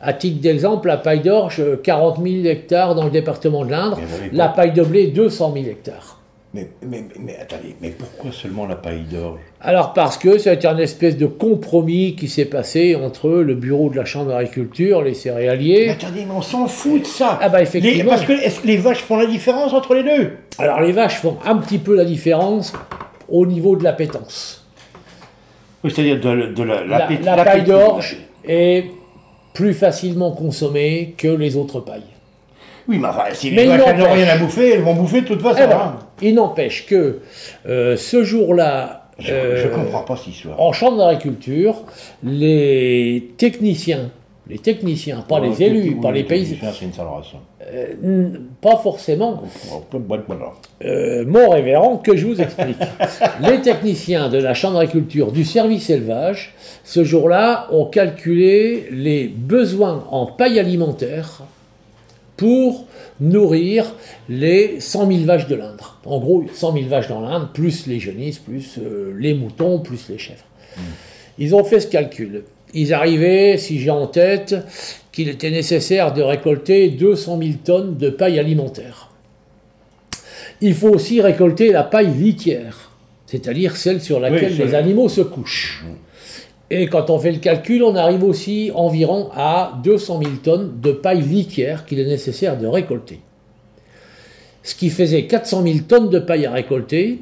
À titre d'exemple, la paille d'orge, euh, 40 000 hectares dans le département de l'Indre. La paille de blé, 200 000 hectares. Mais, mais, mais, mais attendez, mais pourquoi seulement la paille d'orge Alors parce que c'est un espèce de compromis qui s'est passé entre le bureau de la Chambre d'agriculture, les Mais céréaliers. attendez, mais on s'en fout de ça. Ah bah, Les- effectivement. parce que est-ce que les vaches font la différence entre les deux? Alors les vaches font un petit peu la différence au niveau de l'appétence. Oui, c'est-à-dire de, de la, La, la paille d'orge est plus facilement consommée que les autres pailles. Oui, mais enfin, si Mais les elles n'ont rien à bouffer, elles vont bouffer de toute façon. Eh ben, hein. il n'empêche que euh, ce jour-là, Je, euh, je comprends pas cette histoire. en chambre d'agriculture, les techniciens les techniciens, pas Ouais, les élus, oui, pas les les paysans, techniciens, C'est une sale race. euh, pas forcément. Euh, mon révérend, que je vous explique. les techniciens de la Chambre d'agriculture du service élevage, ce jour-là, ont calculé les besoins en paille alimentaire pour nourrir les 100 000 vaches de l'Indre. En gros, 100 000 vaches dans l'Indre, plus les genisses, plus euh, les moutons, plus les chèvres. Ils ont fait ce calcul. Ils arrivaient, si j'ai en tête, qu'il était nécessaire de récolter 200 000 tonnes de paille alimentaire. Il faut aussi récolter la paille litière, c'est-à-dire celle sur laquelle Oui, les animaux se couchent. Et quand on fait le calcul, on arrive aussi environ à 200 000 tonnes de paille litière qu'il est nécessaire de récolter. Ce qui faisait 400 000 tonnes de paille à récolter,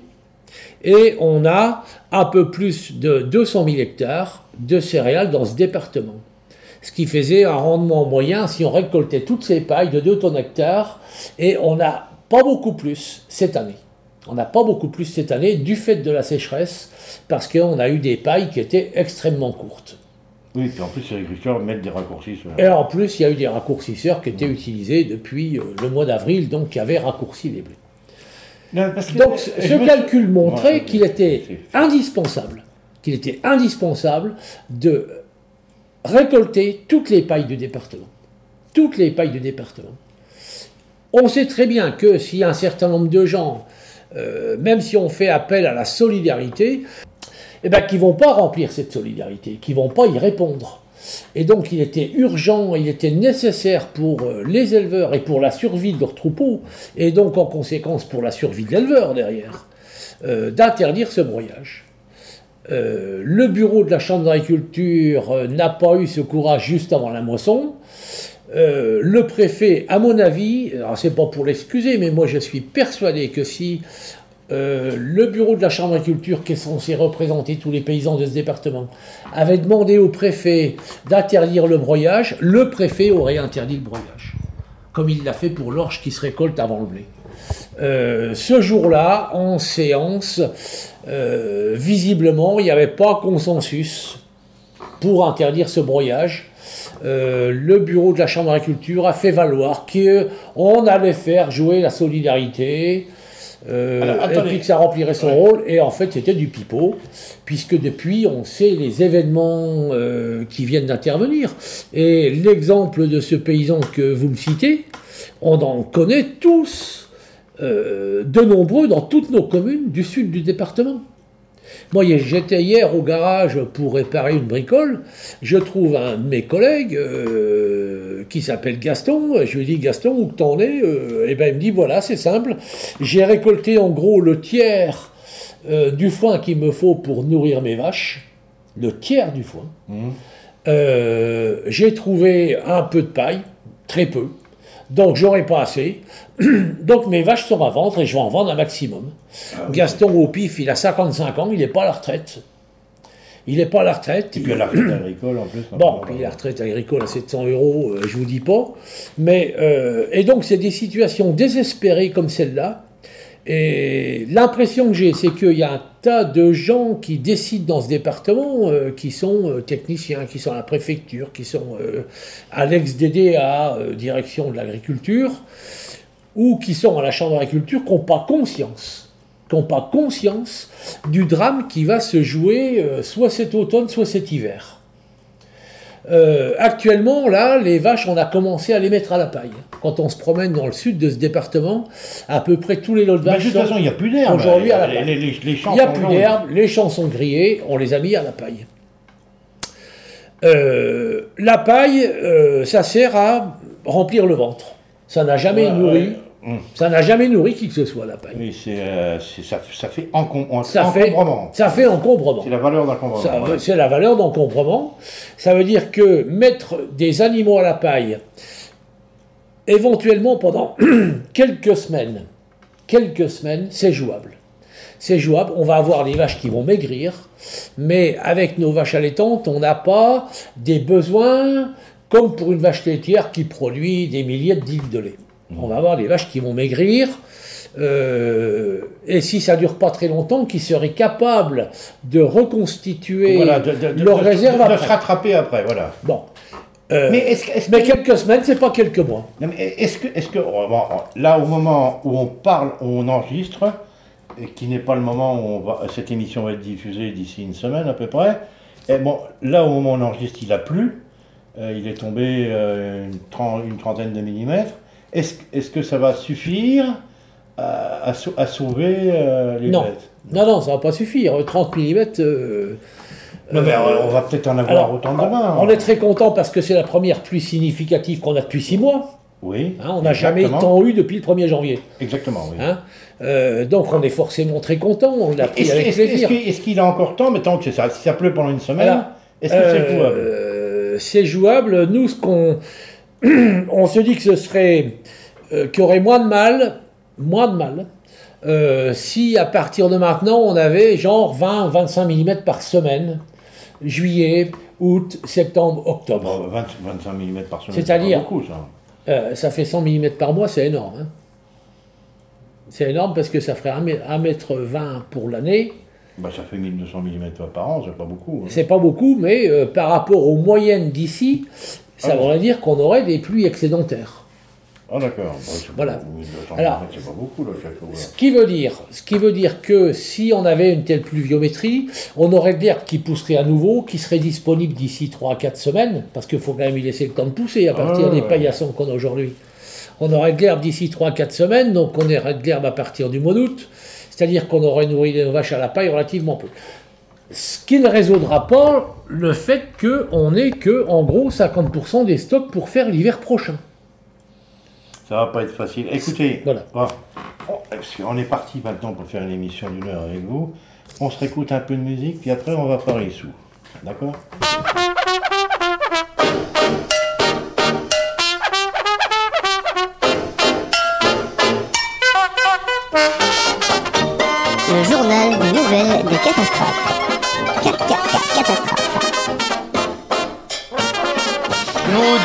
et on a un peu plus de 200 000 hectares de céréales dans ce département. Ce qui faisait un rendement moyen, si on récoltait toutes ces pailles, de 2 tonnes hectares, et on n'a pas beaucoup plus cette année. On n'a pas beaucoup plus cette année du fait de la sécheresse, parce qu'on a eu des pailles qui étaient extrêmement courtes. Oui, puis en plus, les agriculteurs mettent des raccourcis. sur- Et en plus, il y a eu des raccourcisseurs qui étaient utilisés depuis euh, le mois d'avril, donc qui avaient raccourci les blés. Non, parce que- Donc ce me- calcul montrait Ouais, qu'il était indispensable, qu'il était indispensable de récolter toutes les pailles du département. Toutes les pailles du département. On sait très bien que si un certain nombre de gens, euh, même si on fait appel à la solidarité, eh ben, qui vont pas remplir cette solidarité, qui vont pas y répondre. Et donc il était urgent, il était nécessaire pour euh, les éleveurs et pour la survie de leurs troupeaux, et donc en conséquence pour la survie de l'éleveur derrière, euh, d'interdire ce broyage. Le bureau de la Chambre d'agriculture n'a pas eu ce courage juste avant la moisson. Euh, le préfet, à mon avis, alors c'est pas pour l'excuser, mais moi je suis persuadé que si euh, le bureau de la Chambre d'agriculture, qui est censé représenter tous les paysans de ce département, avait demandé au préfet d'interdire le broyage, le préfet aurait interdit le broyage, comme il l'a fait pour l'orge qui se récolte avant le blé. Euh, ce jour-là, en séance, visiblement, il n'y avait pas consensus pour interdire ce broyage. Euh, le bureau de la Chambre d'agriculture a fait valoir qu'on allait faire jouer la solidarité, euh, Alors, et puis que ça remplirait son rôle, et en fait c'était du pipeau, puisque depuis on sait les événements euh, qui viennent d'intervenir. Et l'exemple de ce paysan que vous me citez, on en connaît tous, de nombreux dans toutes nos communes du sud du département. Moi, j'étais hier au garage pour réparer une bricole. Je trouve un de mes collègues euh, qui s'appelle Gaston. Je lui dis Gaston, où que t'en es Et ben il me dit voilà, c'est simple. J'ai récolté en gros le tiers euh, du foin qu'il me faut pour nourrir mes vaches. Le tiers du foin. Euh, J'ai trouvé un peu de paille, très peu. Donc j'aurai pas assez. Donc mes vaches sont à vendre et je vais en vendre un maximum. Gaston au pif, il a 55 ans, il n'est pas à la retraite. Il n'est pas à la retraite. Et puis à la retraite agricole en plus. Bon, puis la retraite agricole à 700 euros, euh, je vous dis pas. Mais, euh, et donc, c'est des situations désespérées comme celle-là. Et l'impression que j'ai, c'est qu'il y a un tas de gens qui décident dans ce département, euh, qui sont euh, techniciens, qui sont à la préfecture, qui sont euh, à l'ex-DDA, direction de l'agriculture, ou qui sont à la Chambre d'agriculture, qui n'ont pas conscience, qui n'ont pas conscience du drame qui va se jouer soit cet automne, soit cet hiver. Actuellement, là, les vaches, on a commencé à les mettre à la paille. Quand on se promène dans le sud de ce département, à peu près tous les lots de Bah, de vaches. toute façon, il n'y a plus d'herbe. Aujourd'hui, il n'y a plus d'herbe, les champs sont grillés, on les a mis à la paille. Euh, la paille, euh, ça sert à remplir le ventre. Ça n'a jamais Ouais, nourri, ouais. Hum. ça n'a jamais nourri qui que ce soit la paille. Oui, euh, ça, ça fait Ça encombrement. ça fait encombrement. C'est la valeur d'encombrement. Ouais. C'est la valeur d'encombrement. Ça veut dire que mettre des animaux à la paille, éventuellement pendant quelques semaines, quelques semaines, c'est jouable. C'est jouable. On va avoir des vaches qui vont maigrir, mais avec nos vaches allaitantes, on n'a pas des besoins comme pour une vache laitière qui produit des milliers de litres de lait. On va avoir des vaches qui vont maigrir. euh, et si ça dure pas très longtemps, qui seraient capables de reconstituer Voilà, de, de, leur de- réserve de- de après. se rattraper après, voilà. Bon. Euh, Mais est-ce que- est-ce mais que- quelques semaines, c'est pas quelques mois. Non, mais est-ce que, est-ce que bon, là, au moment où on parle, où on enregistre, et qui n'est pas le moment où on va, cette émission va être diffusée d'ici une semaine à peu près, et bon, là, au moment où on enregistre, il a plu, euh, il est tombé euh, une, tren- une trentaine de millimètres. Est-ce, est-ce que ça va suffire à, à sau- à sauver les Non. bêtes? Non, non, ça va pas suffire. 30 mm. Non, mais on va peut-être en avoir alors, autant demain. on est très content parce que c'est la première pluie significative qu'on a depuis 6 mois. Oui. hein. on n'a jamais tant eu depuis le 1er janvier. Exactement, oui. hein. Euh, donc on est forcément très content. On l'a pris Est-ce, avec est-ce plaisir. qu'il- est-ce qu'il a encore temps, mais tant que ça, si ça pleut pendant une semaine, est-ce que c'est jouable? Euh, C'est jouable. Nous, ce qu'on, on se dit que ce serait, euh, qu'il y aurait moins de mal, moins de mal, euh, si à partir de maintenant on avait genre 20-25 mm par semaine, juillet, août, septembre, octobre. Bon, 20 25 mm par semaine. C'est-à-dire- c'est beaucoup, ça. Euh, ça fait 100 mm par mois, c'est énorme. hein. C'est énorme parce que ça ferait 1m20 pour l'année. Bah, ça fait 1200 mm par an, c'est pas beaucoup. hein. C'est pas beaucoup, mais euh, par rapport aux moyennes d'ici, ça Ah voudrait dire qu'on aurait des pluies excédentaires. Ah, d'accord. Voilà. pas- 1200 Alors, c'est pas beaucoup, là. Ce qui veut dire, ce qui veut dire que si on avait une telle pluviométrie, on aurait de l'herbe qui pousserait à nouveau, qui serait disponible d'ici 3 à 4 semaines, parce qu'il faut quand même y laisser le temps de pousser à partir Ah, des ouais. paillassons qu'on a aujourd'hui. On aurait de l'herbe d'ici 3 à 4 semaines, donc on aurait de l'herbe à partir du mois d'août, c'est-à-dire qu'on aurait nourri nos vaches à la paille relativement peu. Ce qui ne résoudra pas le fait qu'on n'ait que, en gros, 50% des stocks pour faire l'hiver prochain. Ça va pas être facile. Écoutez, Voilà. bon, on- parce qu'on est parti maintenant pour faire une émission d'une heure avec vous. On se réécoute un peu de musique, puis après on va parler sous. D'accord? Le journal des nouvelles des catastrophes. Ca- ca- ca- catastrophe. Nous,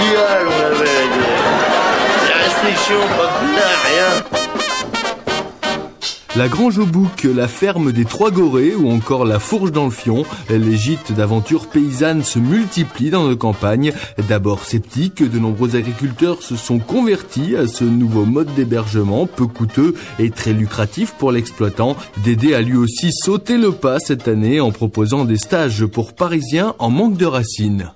La Grange au Bouc, la ferme des Trois Gorées ou encore la Fourche dans le Fion, les gîtes d'aventures paysannes se multiplient dans nos campagnes. D'abord sceptiques, de nombreux agriculteurs se sont convertis à ce nouveau mode d'hébergement peu coûteux et très lucratif pour l'exploitant. Dédé a lui aussi sauté le pas cette année en proposant des stages pour Parisiens en manque de racines.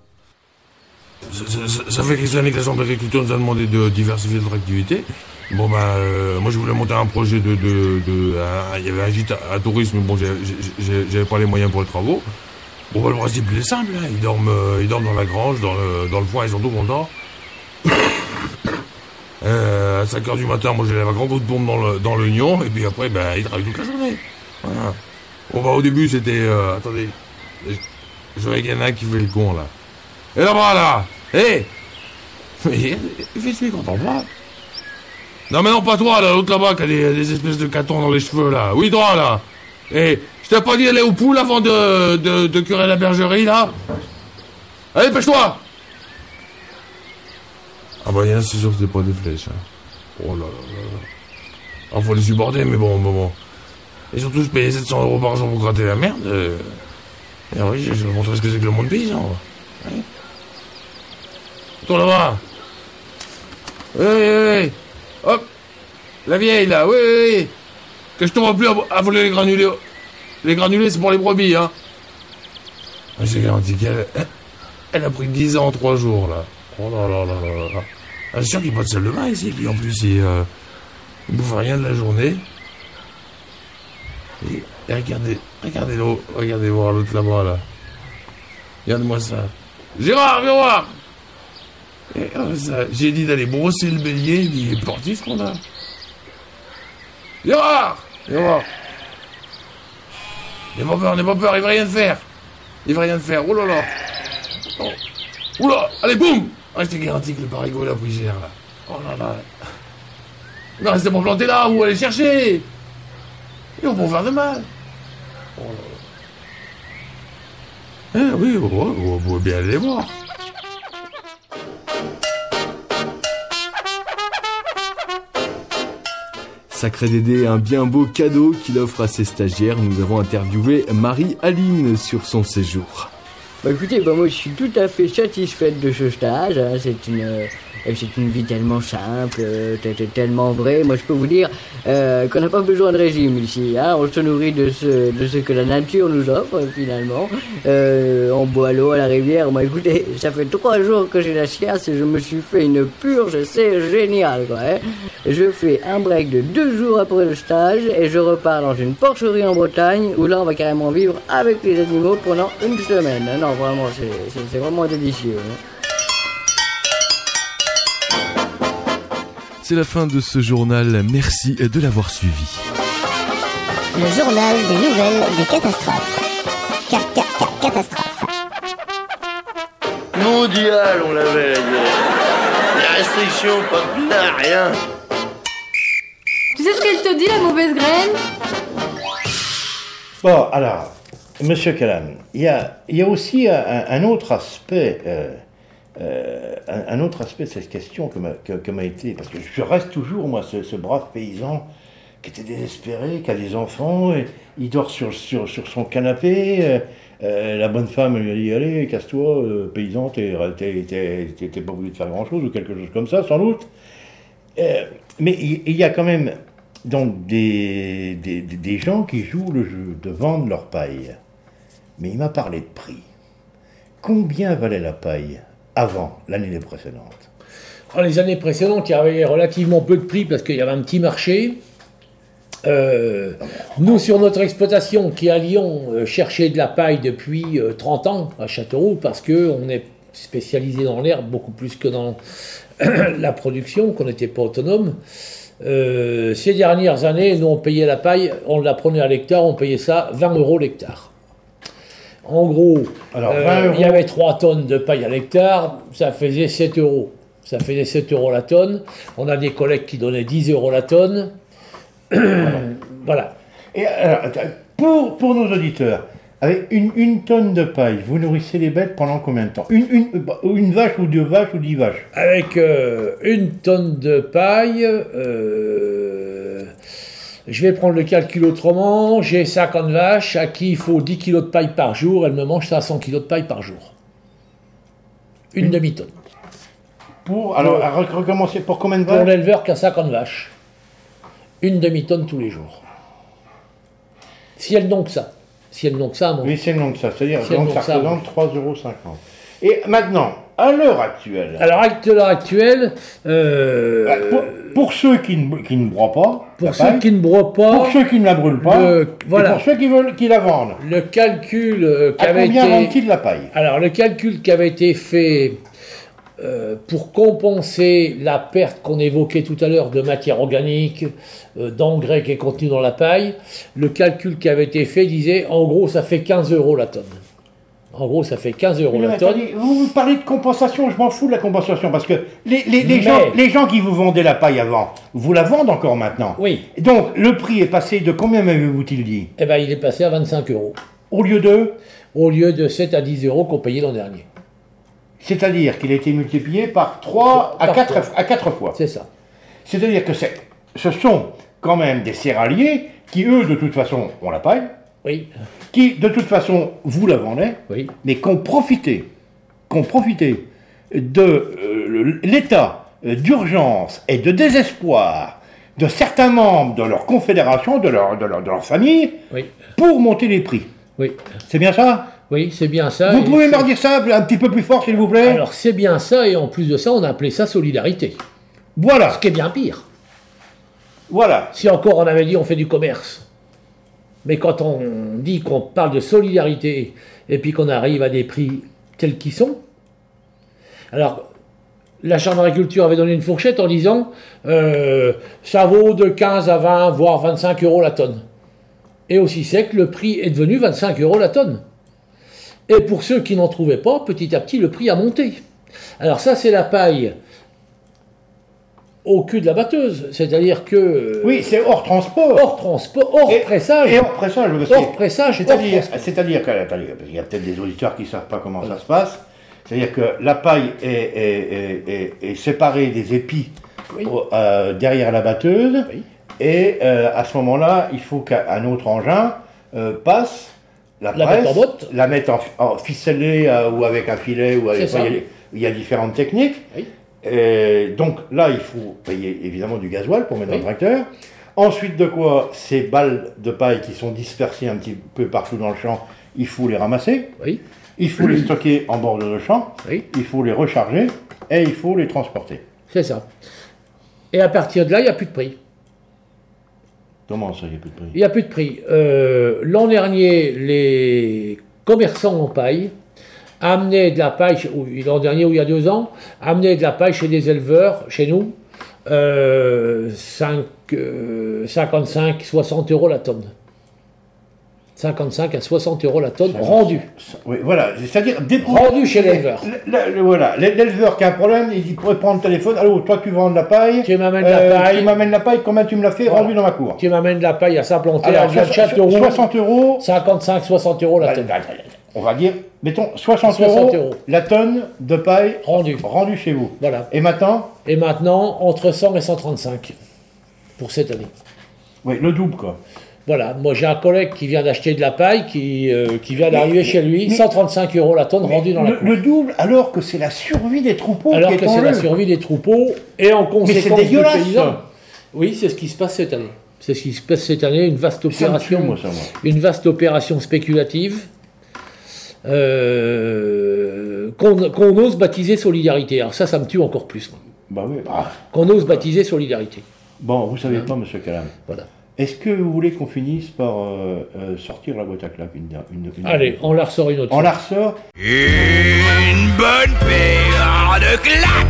Ça, fait quelques années que la Chambre d'agriculture nous a demandé de diversifier notre activité. Bon ben, euh, moi je voulais monter un projet de, un- il y avait un gîte à, à tourisme, mais bon, j'avais pas les moyens pour les travaux. Bon ben, le principe il est simple, ils dorment, euh, ils dorment dans la grange, dans le, dans le foin, ils sont tout contents. Euh, à 5 heures du matin, moi j'ai la grand coup de pompe dans l'oignon, et puis après, ben, ils travaillent toute la journée. Bon ben, au début c'était, euh, attendez, je, je vois qu'il y en a un qui fait le con là. Et là-bas, là Hé Mais il fait celui entend pas. Non, mais non, pas toi, là, l'autre là-bas qui a des, espèces de catons dans les cheveux, là. Oui, toi, là Hé, je t'ai pas dit d'aller aux poules avant de, de, curer la bergerie, là Allez, pêche-toi Ah bah, il y a, c'est sûr que c'est pas des flèches, hein. Oh là là là là. Ah, faut les supporter, mais bon, bon, bon. Et surtout, je payais 700 euros par jour pour gratter la merde. euh. Et oui, je vais montrer ce que c'est que le monde paysan. Ouais. Toi là-bas. Oui, oui, oui. Hop. La vieille là, oui, oui, oui. Que je vois plus à, voler les granulés. Les granulés, c'est pour les brebis, hein. Ah, J'ai garanti qu'elle. Elle, a pris 10 ans en 3 jours, là. Oh là là là là là. Ah, c'est sûr qu'il n'y a pas de salle de bain ici, puis en plus, il, euh, il bouffe rien de la journée. Et, et regardez, regardez l'eau, regardez voir l'autre là-bas, là. Regarde-moi ça. Gérard, viens voir J'ai dit d'aller brosser le bélier, il est parti ce qu'on a. Gérard voir N'aie pas peur, n'aie pas peur, il va rien faire. Il va rien faire, oh là là. Oh. Oula Allez, boum. Ah, Je garanti que le parigot il a pris cher, là. Oh là là. Il va rester pour planter là, ou aller chercher. Ils vont faire de mal. Oh là là. Eh oui, oh, oh, vous pouvez bien aller voir Sacré Dédé, un bien beau cadeau qu'il offre à ses stagiaires. Nous avons interviewé Marie-Aline sur son séjour. Bah écoutez, bah moi je suis tout à fait satisfaite de ce stage. hein. C'est une, euh, c'est une vie tellement simple, euh, tellement vraie. Moi je peux vous dire euh, qu'on n'a pas besoin de régime ici. Hein. On se nourrit de ce, de ce que la nature nous offre finalement. Euh, on boit l'eau à la rivière. Moi écoutez, ça fait trois jours que j'ai la chiasse et je me suis fait une purge. C'est génial quoi. hein. Je fais un break de deux jours après le stage et je repars dans une porcherie en Bretagne où là on va carrément vivre avec les animaux pendant une semaine. Non, vraiment, c'est vraiment délicieux. hein. C'est la fin de ce journal. Merci de l'avoir suivi. Le journal des nouvelles des catastrophes. Ca- ca- ca- catastrophe. Mondial, on l'avait. Les restrictions, pas plein, rien. Tu sais ce qu'elle te dit, la mauvaise graine? Bon, alors, Monsieur Callan, il y a, il y a aussi un, un autre aspect, euh, euh, un, autre aspect de cette question que m'a été, parce que je reste toujours, moi, ce, brave paysan qui était désespéré, qui a des enfants, il dort sur, son canapé. euh, euh, la bonne femme lui a dit Allez, casse-toi, paysan, t'es t'es- pas obligé de faire grand-chose, ou quelque chose comme ça, sans doute. Mais il y a quand même donc des gens qui jouent le jeu de vendre leur paille. Mais il m'a parlé de prix. Combien valait la paille? Avant l'année précédente Dans les années précédentes, il y avait relativement peu de prix parce qu'il y avait un petit marché. Euh, nous, sur notre exploitation qui est à Lyon, euh, cherchait de la paille depuis euh, 30 ans à Châteauroux parce qu'on est spécialisé dans l'herbe beaucoup plus que dans la production, qu'on n'était pas autonome. Euh, ces dernières années, nous, on payait la paille, on la prenait à l'hectare, on payait ça 20 euros l'hectare. En gros, Alors, euh, 20 euros. il y avait 3 tonnes de paille à l'hectare, ça faisait 7 euros. Ça faisait 7 euros la tonne. On a des collègues qui donnaient 10 euros la tonne. voilà. Et alors, pour, pour nos auditeurs, avec une, une tonne de paille, vous nourrissez les bêtes pendant combien de temps? Une, une, euh, une vache ou deux vaches ou dix vaches? Avec euh, une tonne de paille, euh, je vais prendre le calcul autrement. J'ai 50 vaches à qui il faut 10 kg de paille par jour. Elles me mangent 500 kg de paille par jour. Une demi-tonne. Pour, alors, à rec- recommencer, pour combien de Pour vaches l'éleveur qui a 50 vaches. Une demi-tonne tous les jours. Si elles n'ont que ça. Si elles n'ont que ça, manger. Oui, c'est long que ça. C'est-à-dire C'est donc ça, représente 3,50 euros. Et maintenant, à l'heure actuelle, Alors, à l'heure actuelle, euh, euh, pour, pour ceux qui ne, qui ne broient pas, pour ceux paille, qui ne broient pas, pour ceux qui ne la brûlent pas, le- et voilà. pour ceux qui veulent qui la vendent, le calcul euh, qui à avait combien été... de la paille? Alors, le calcul qui avait été fait euh, pour compenser la perte qu'on évoquait tout à l'heure de matière organique, euh, d'engrais qui est contenu dans la paille, le calcul qui avait été fait disait en gros ça fait 15 euros la tonne. En gros, ça fait 15 euros la tonne. vous parlez de compensation, je m'en fous de la compensation, parce que les, les- les Mais- gens, les gens qui vous vendaient la paille avant, vous la vendent encore maintenant. Oui. Donc, le prix est passé de combien m'avez-vous-il dit? Eh ben, il est passé à 25 euros. Au lieu de? Au lieu de 7 à 10 euros qu'on payait l'an dernier. C'est-à-dire qu'il a été multiplié par 3 à Par 4, trois. à quatre fois. C'est ça. C'est-à-dire que c'est, ce sont quand même des céréaliers qui, eux, de toute façon, ont la paille, Oui, qui, de toute façon, vous la vendaient, oui. mais qu'on profitait, qu'on profitait de euh, l'état euh, d'urgence et de désespoir de certains membres de leur confédération, de leur, de leur, de leur famille, Oui, pour monter les prix. oui. C'est bien ça? Oui, c'est bien ça. Vous pouvez me redire ça un petit peu plus fort, s'il vous plaît? Alors, c'est bien ça, et en plus de ça, on a appelé ça solidarité. Voilà, Ce qui est bien pire. voilà. Si encore on avait dit on fait du commerce. Mais quand on dit qu'on parle de solidarité et puis qu'on arrive à des prix tels qu'ils sont, alors la Chambre d'agriculture avait donné une fourchette en disant euh, ça vaut de 15 à 20, voire 25 euros la tonne. Et aussi sec, le prix est devenu 25 euros la tonne. Et pour ceux qui n'en trouvaient pas, petit à petit, le prix a monté. Alors ça, c'est la paille au cul de la batteuse. C'est-à-dire que... Oui, c'est hors transport. Hors transport, hors Et- pressage. Et hors pressage, parce Hors pressage, C'est-à-dire, c'est-à-dire que, attendez, parce qu'il y a peut-être des auditeurs qui ne savent pas comment ça se passe. C'est-à-dire que la paille est, est- est- est- est séparée des épis Oui. euh, derrière la batteuse. Oui. Et euh, à ce moment-là, il faut qu'un autre engin euh, passe la, La presse, mettre en la mettre en, en ficelée euh, ou avec un filet ou avec. Il, y a, il y a différentes techniques. Oui. Et donc là, il faut payer évidemment du gasoil pour mettre Oui. dans le tracteur. Ensuite de quoi, ces balles de paille qui sont dispersées un petit peu partout dans le champ, il faut les ramasser. Oui. Il faut les stocker en bordure de champ. Oui. Il faut les recharger et il faut les transporter. C'est ça. Et à partir de là, il n'y a plus de prix. Comment ça, il n'y a plus de prix? Il n'y a plus de prix. Euh, L'an dernier, les commerçants en paille amenaient de la paille, l'an dernier ou il y a deux ans, amenaient de la paille chez des éleveurs, chez nous, euh, 5, euh, 55, 60 euros la tonne. 55 à 60 euros la tonne rendue. Oui, voilà, c'est-à-dire Rendu chez l'éleveur. Le- le- le- voilà, L'é- l'éleveur qui a un problème, il pourrait prendre le téléphone. Allô, toi tu vends de la paille. Tu m'amènes euh, la paille. Tu m'amènes la paille, combien tu me l'as fait Voilà. rendu dans ma cour Tu m'amènes de la paille à s'implanter Alors, à Vieux de so- Châteauroux. 60 euros. 55, 60 euros la tonne. On va dire, mettons 60, 60 euros, euros. la tonne de paille Rendu. rendue chez vous. Voilà. Et maintenant, Et maintenant, entre 100 et 135 pour cette année. oui, le double quoi. Voilà, moi j'ai un collègue qui vient d'acheter de la paille, qui, euh, qui vient d'arriver Mais- chez lui, mais- 135 euros la tonne rendue dans la le, cour. le double, alors que c'est la survie des troupeaux Alors qui que c'est la survie des troupeaux et en conséquence du dégueulasse, paysan. ça. Oui, c'est ce qui se passe cette année. C'est ce qui se passe cette année, une vaste Ça me tue, opération, moi, ça, moi. une vaste opération spéculative euh, qu'on ose baptiser solidarité. Alors ça, ça me tue encore plus. Bah oui. ah. Qu'on ose baptiser solidarité. Bon, vous savez quoi, monsieur Calam Voilà. Est-ce que vous voulez qu'on finisse par euh, euh, sortir la boîte à claques une, une, une- Allez, on la ressort une autre On fois. la ressort Une bonne paire de claques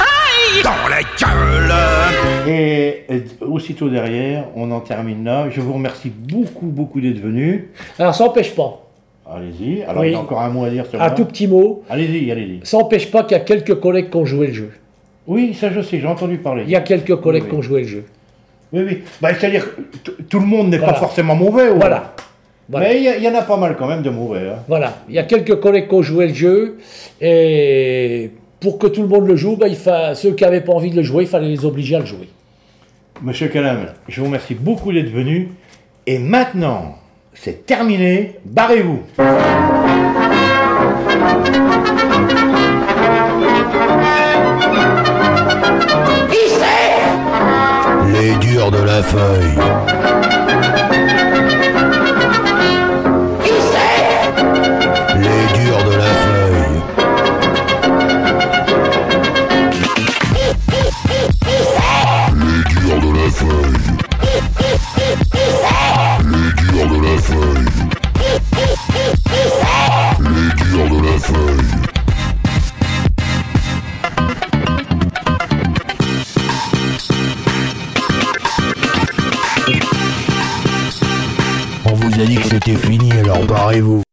Aïe dans la gueule Et aussitôt derrière, on en termine là. Je vous remercie beaucoup, beaucoup d'être venus. Alors ça n'empêche pas, Allez-y. Alors, Oui. il y a encore un mot à dire sur un tout petit mot, Allez-y, allez-y. ça n'empêche pas qu'il y a quelques collègues qui ont joué le jeu. Oui, ça je sais, j'ai entendu parler. Il y a quelques collègues Oui, qui ont joué le jeu. Oui, oui. Bah, C'est-à-dire que tout le monde n'est Voilà. pas forcément mauvais. ouais. Voilà. Voilà. Mais il y en a pas mal quand même de mauvais. hein. Voilà, il y a quelques collègues qui ont joué le jeu, et pour que tout le monde le joue, bah, il fa... ceux qui n'avaient pas envie de le jouer, il fallait les obliger à le jouer. Monsieur Calam, je vous remercie beaucoup d'être venu. Et maintenant, c'est terminé. Barrez-vous. Les durs de la feuille. La feuille. Les durs de la feuille. On vous a dit que c'était fini, alors barrez-vous.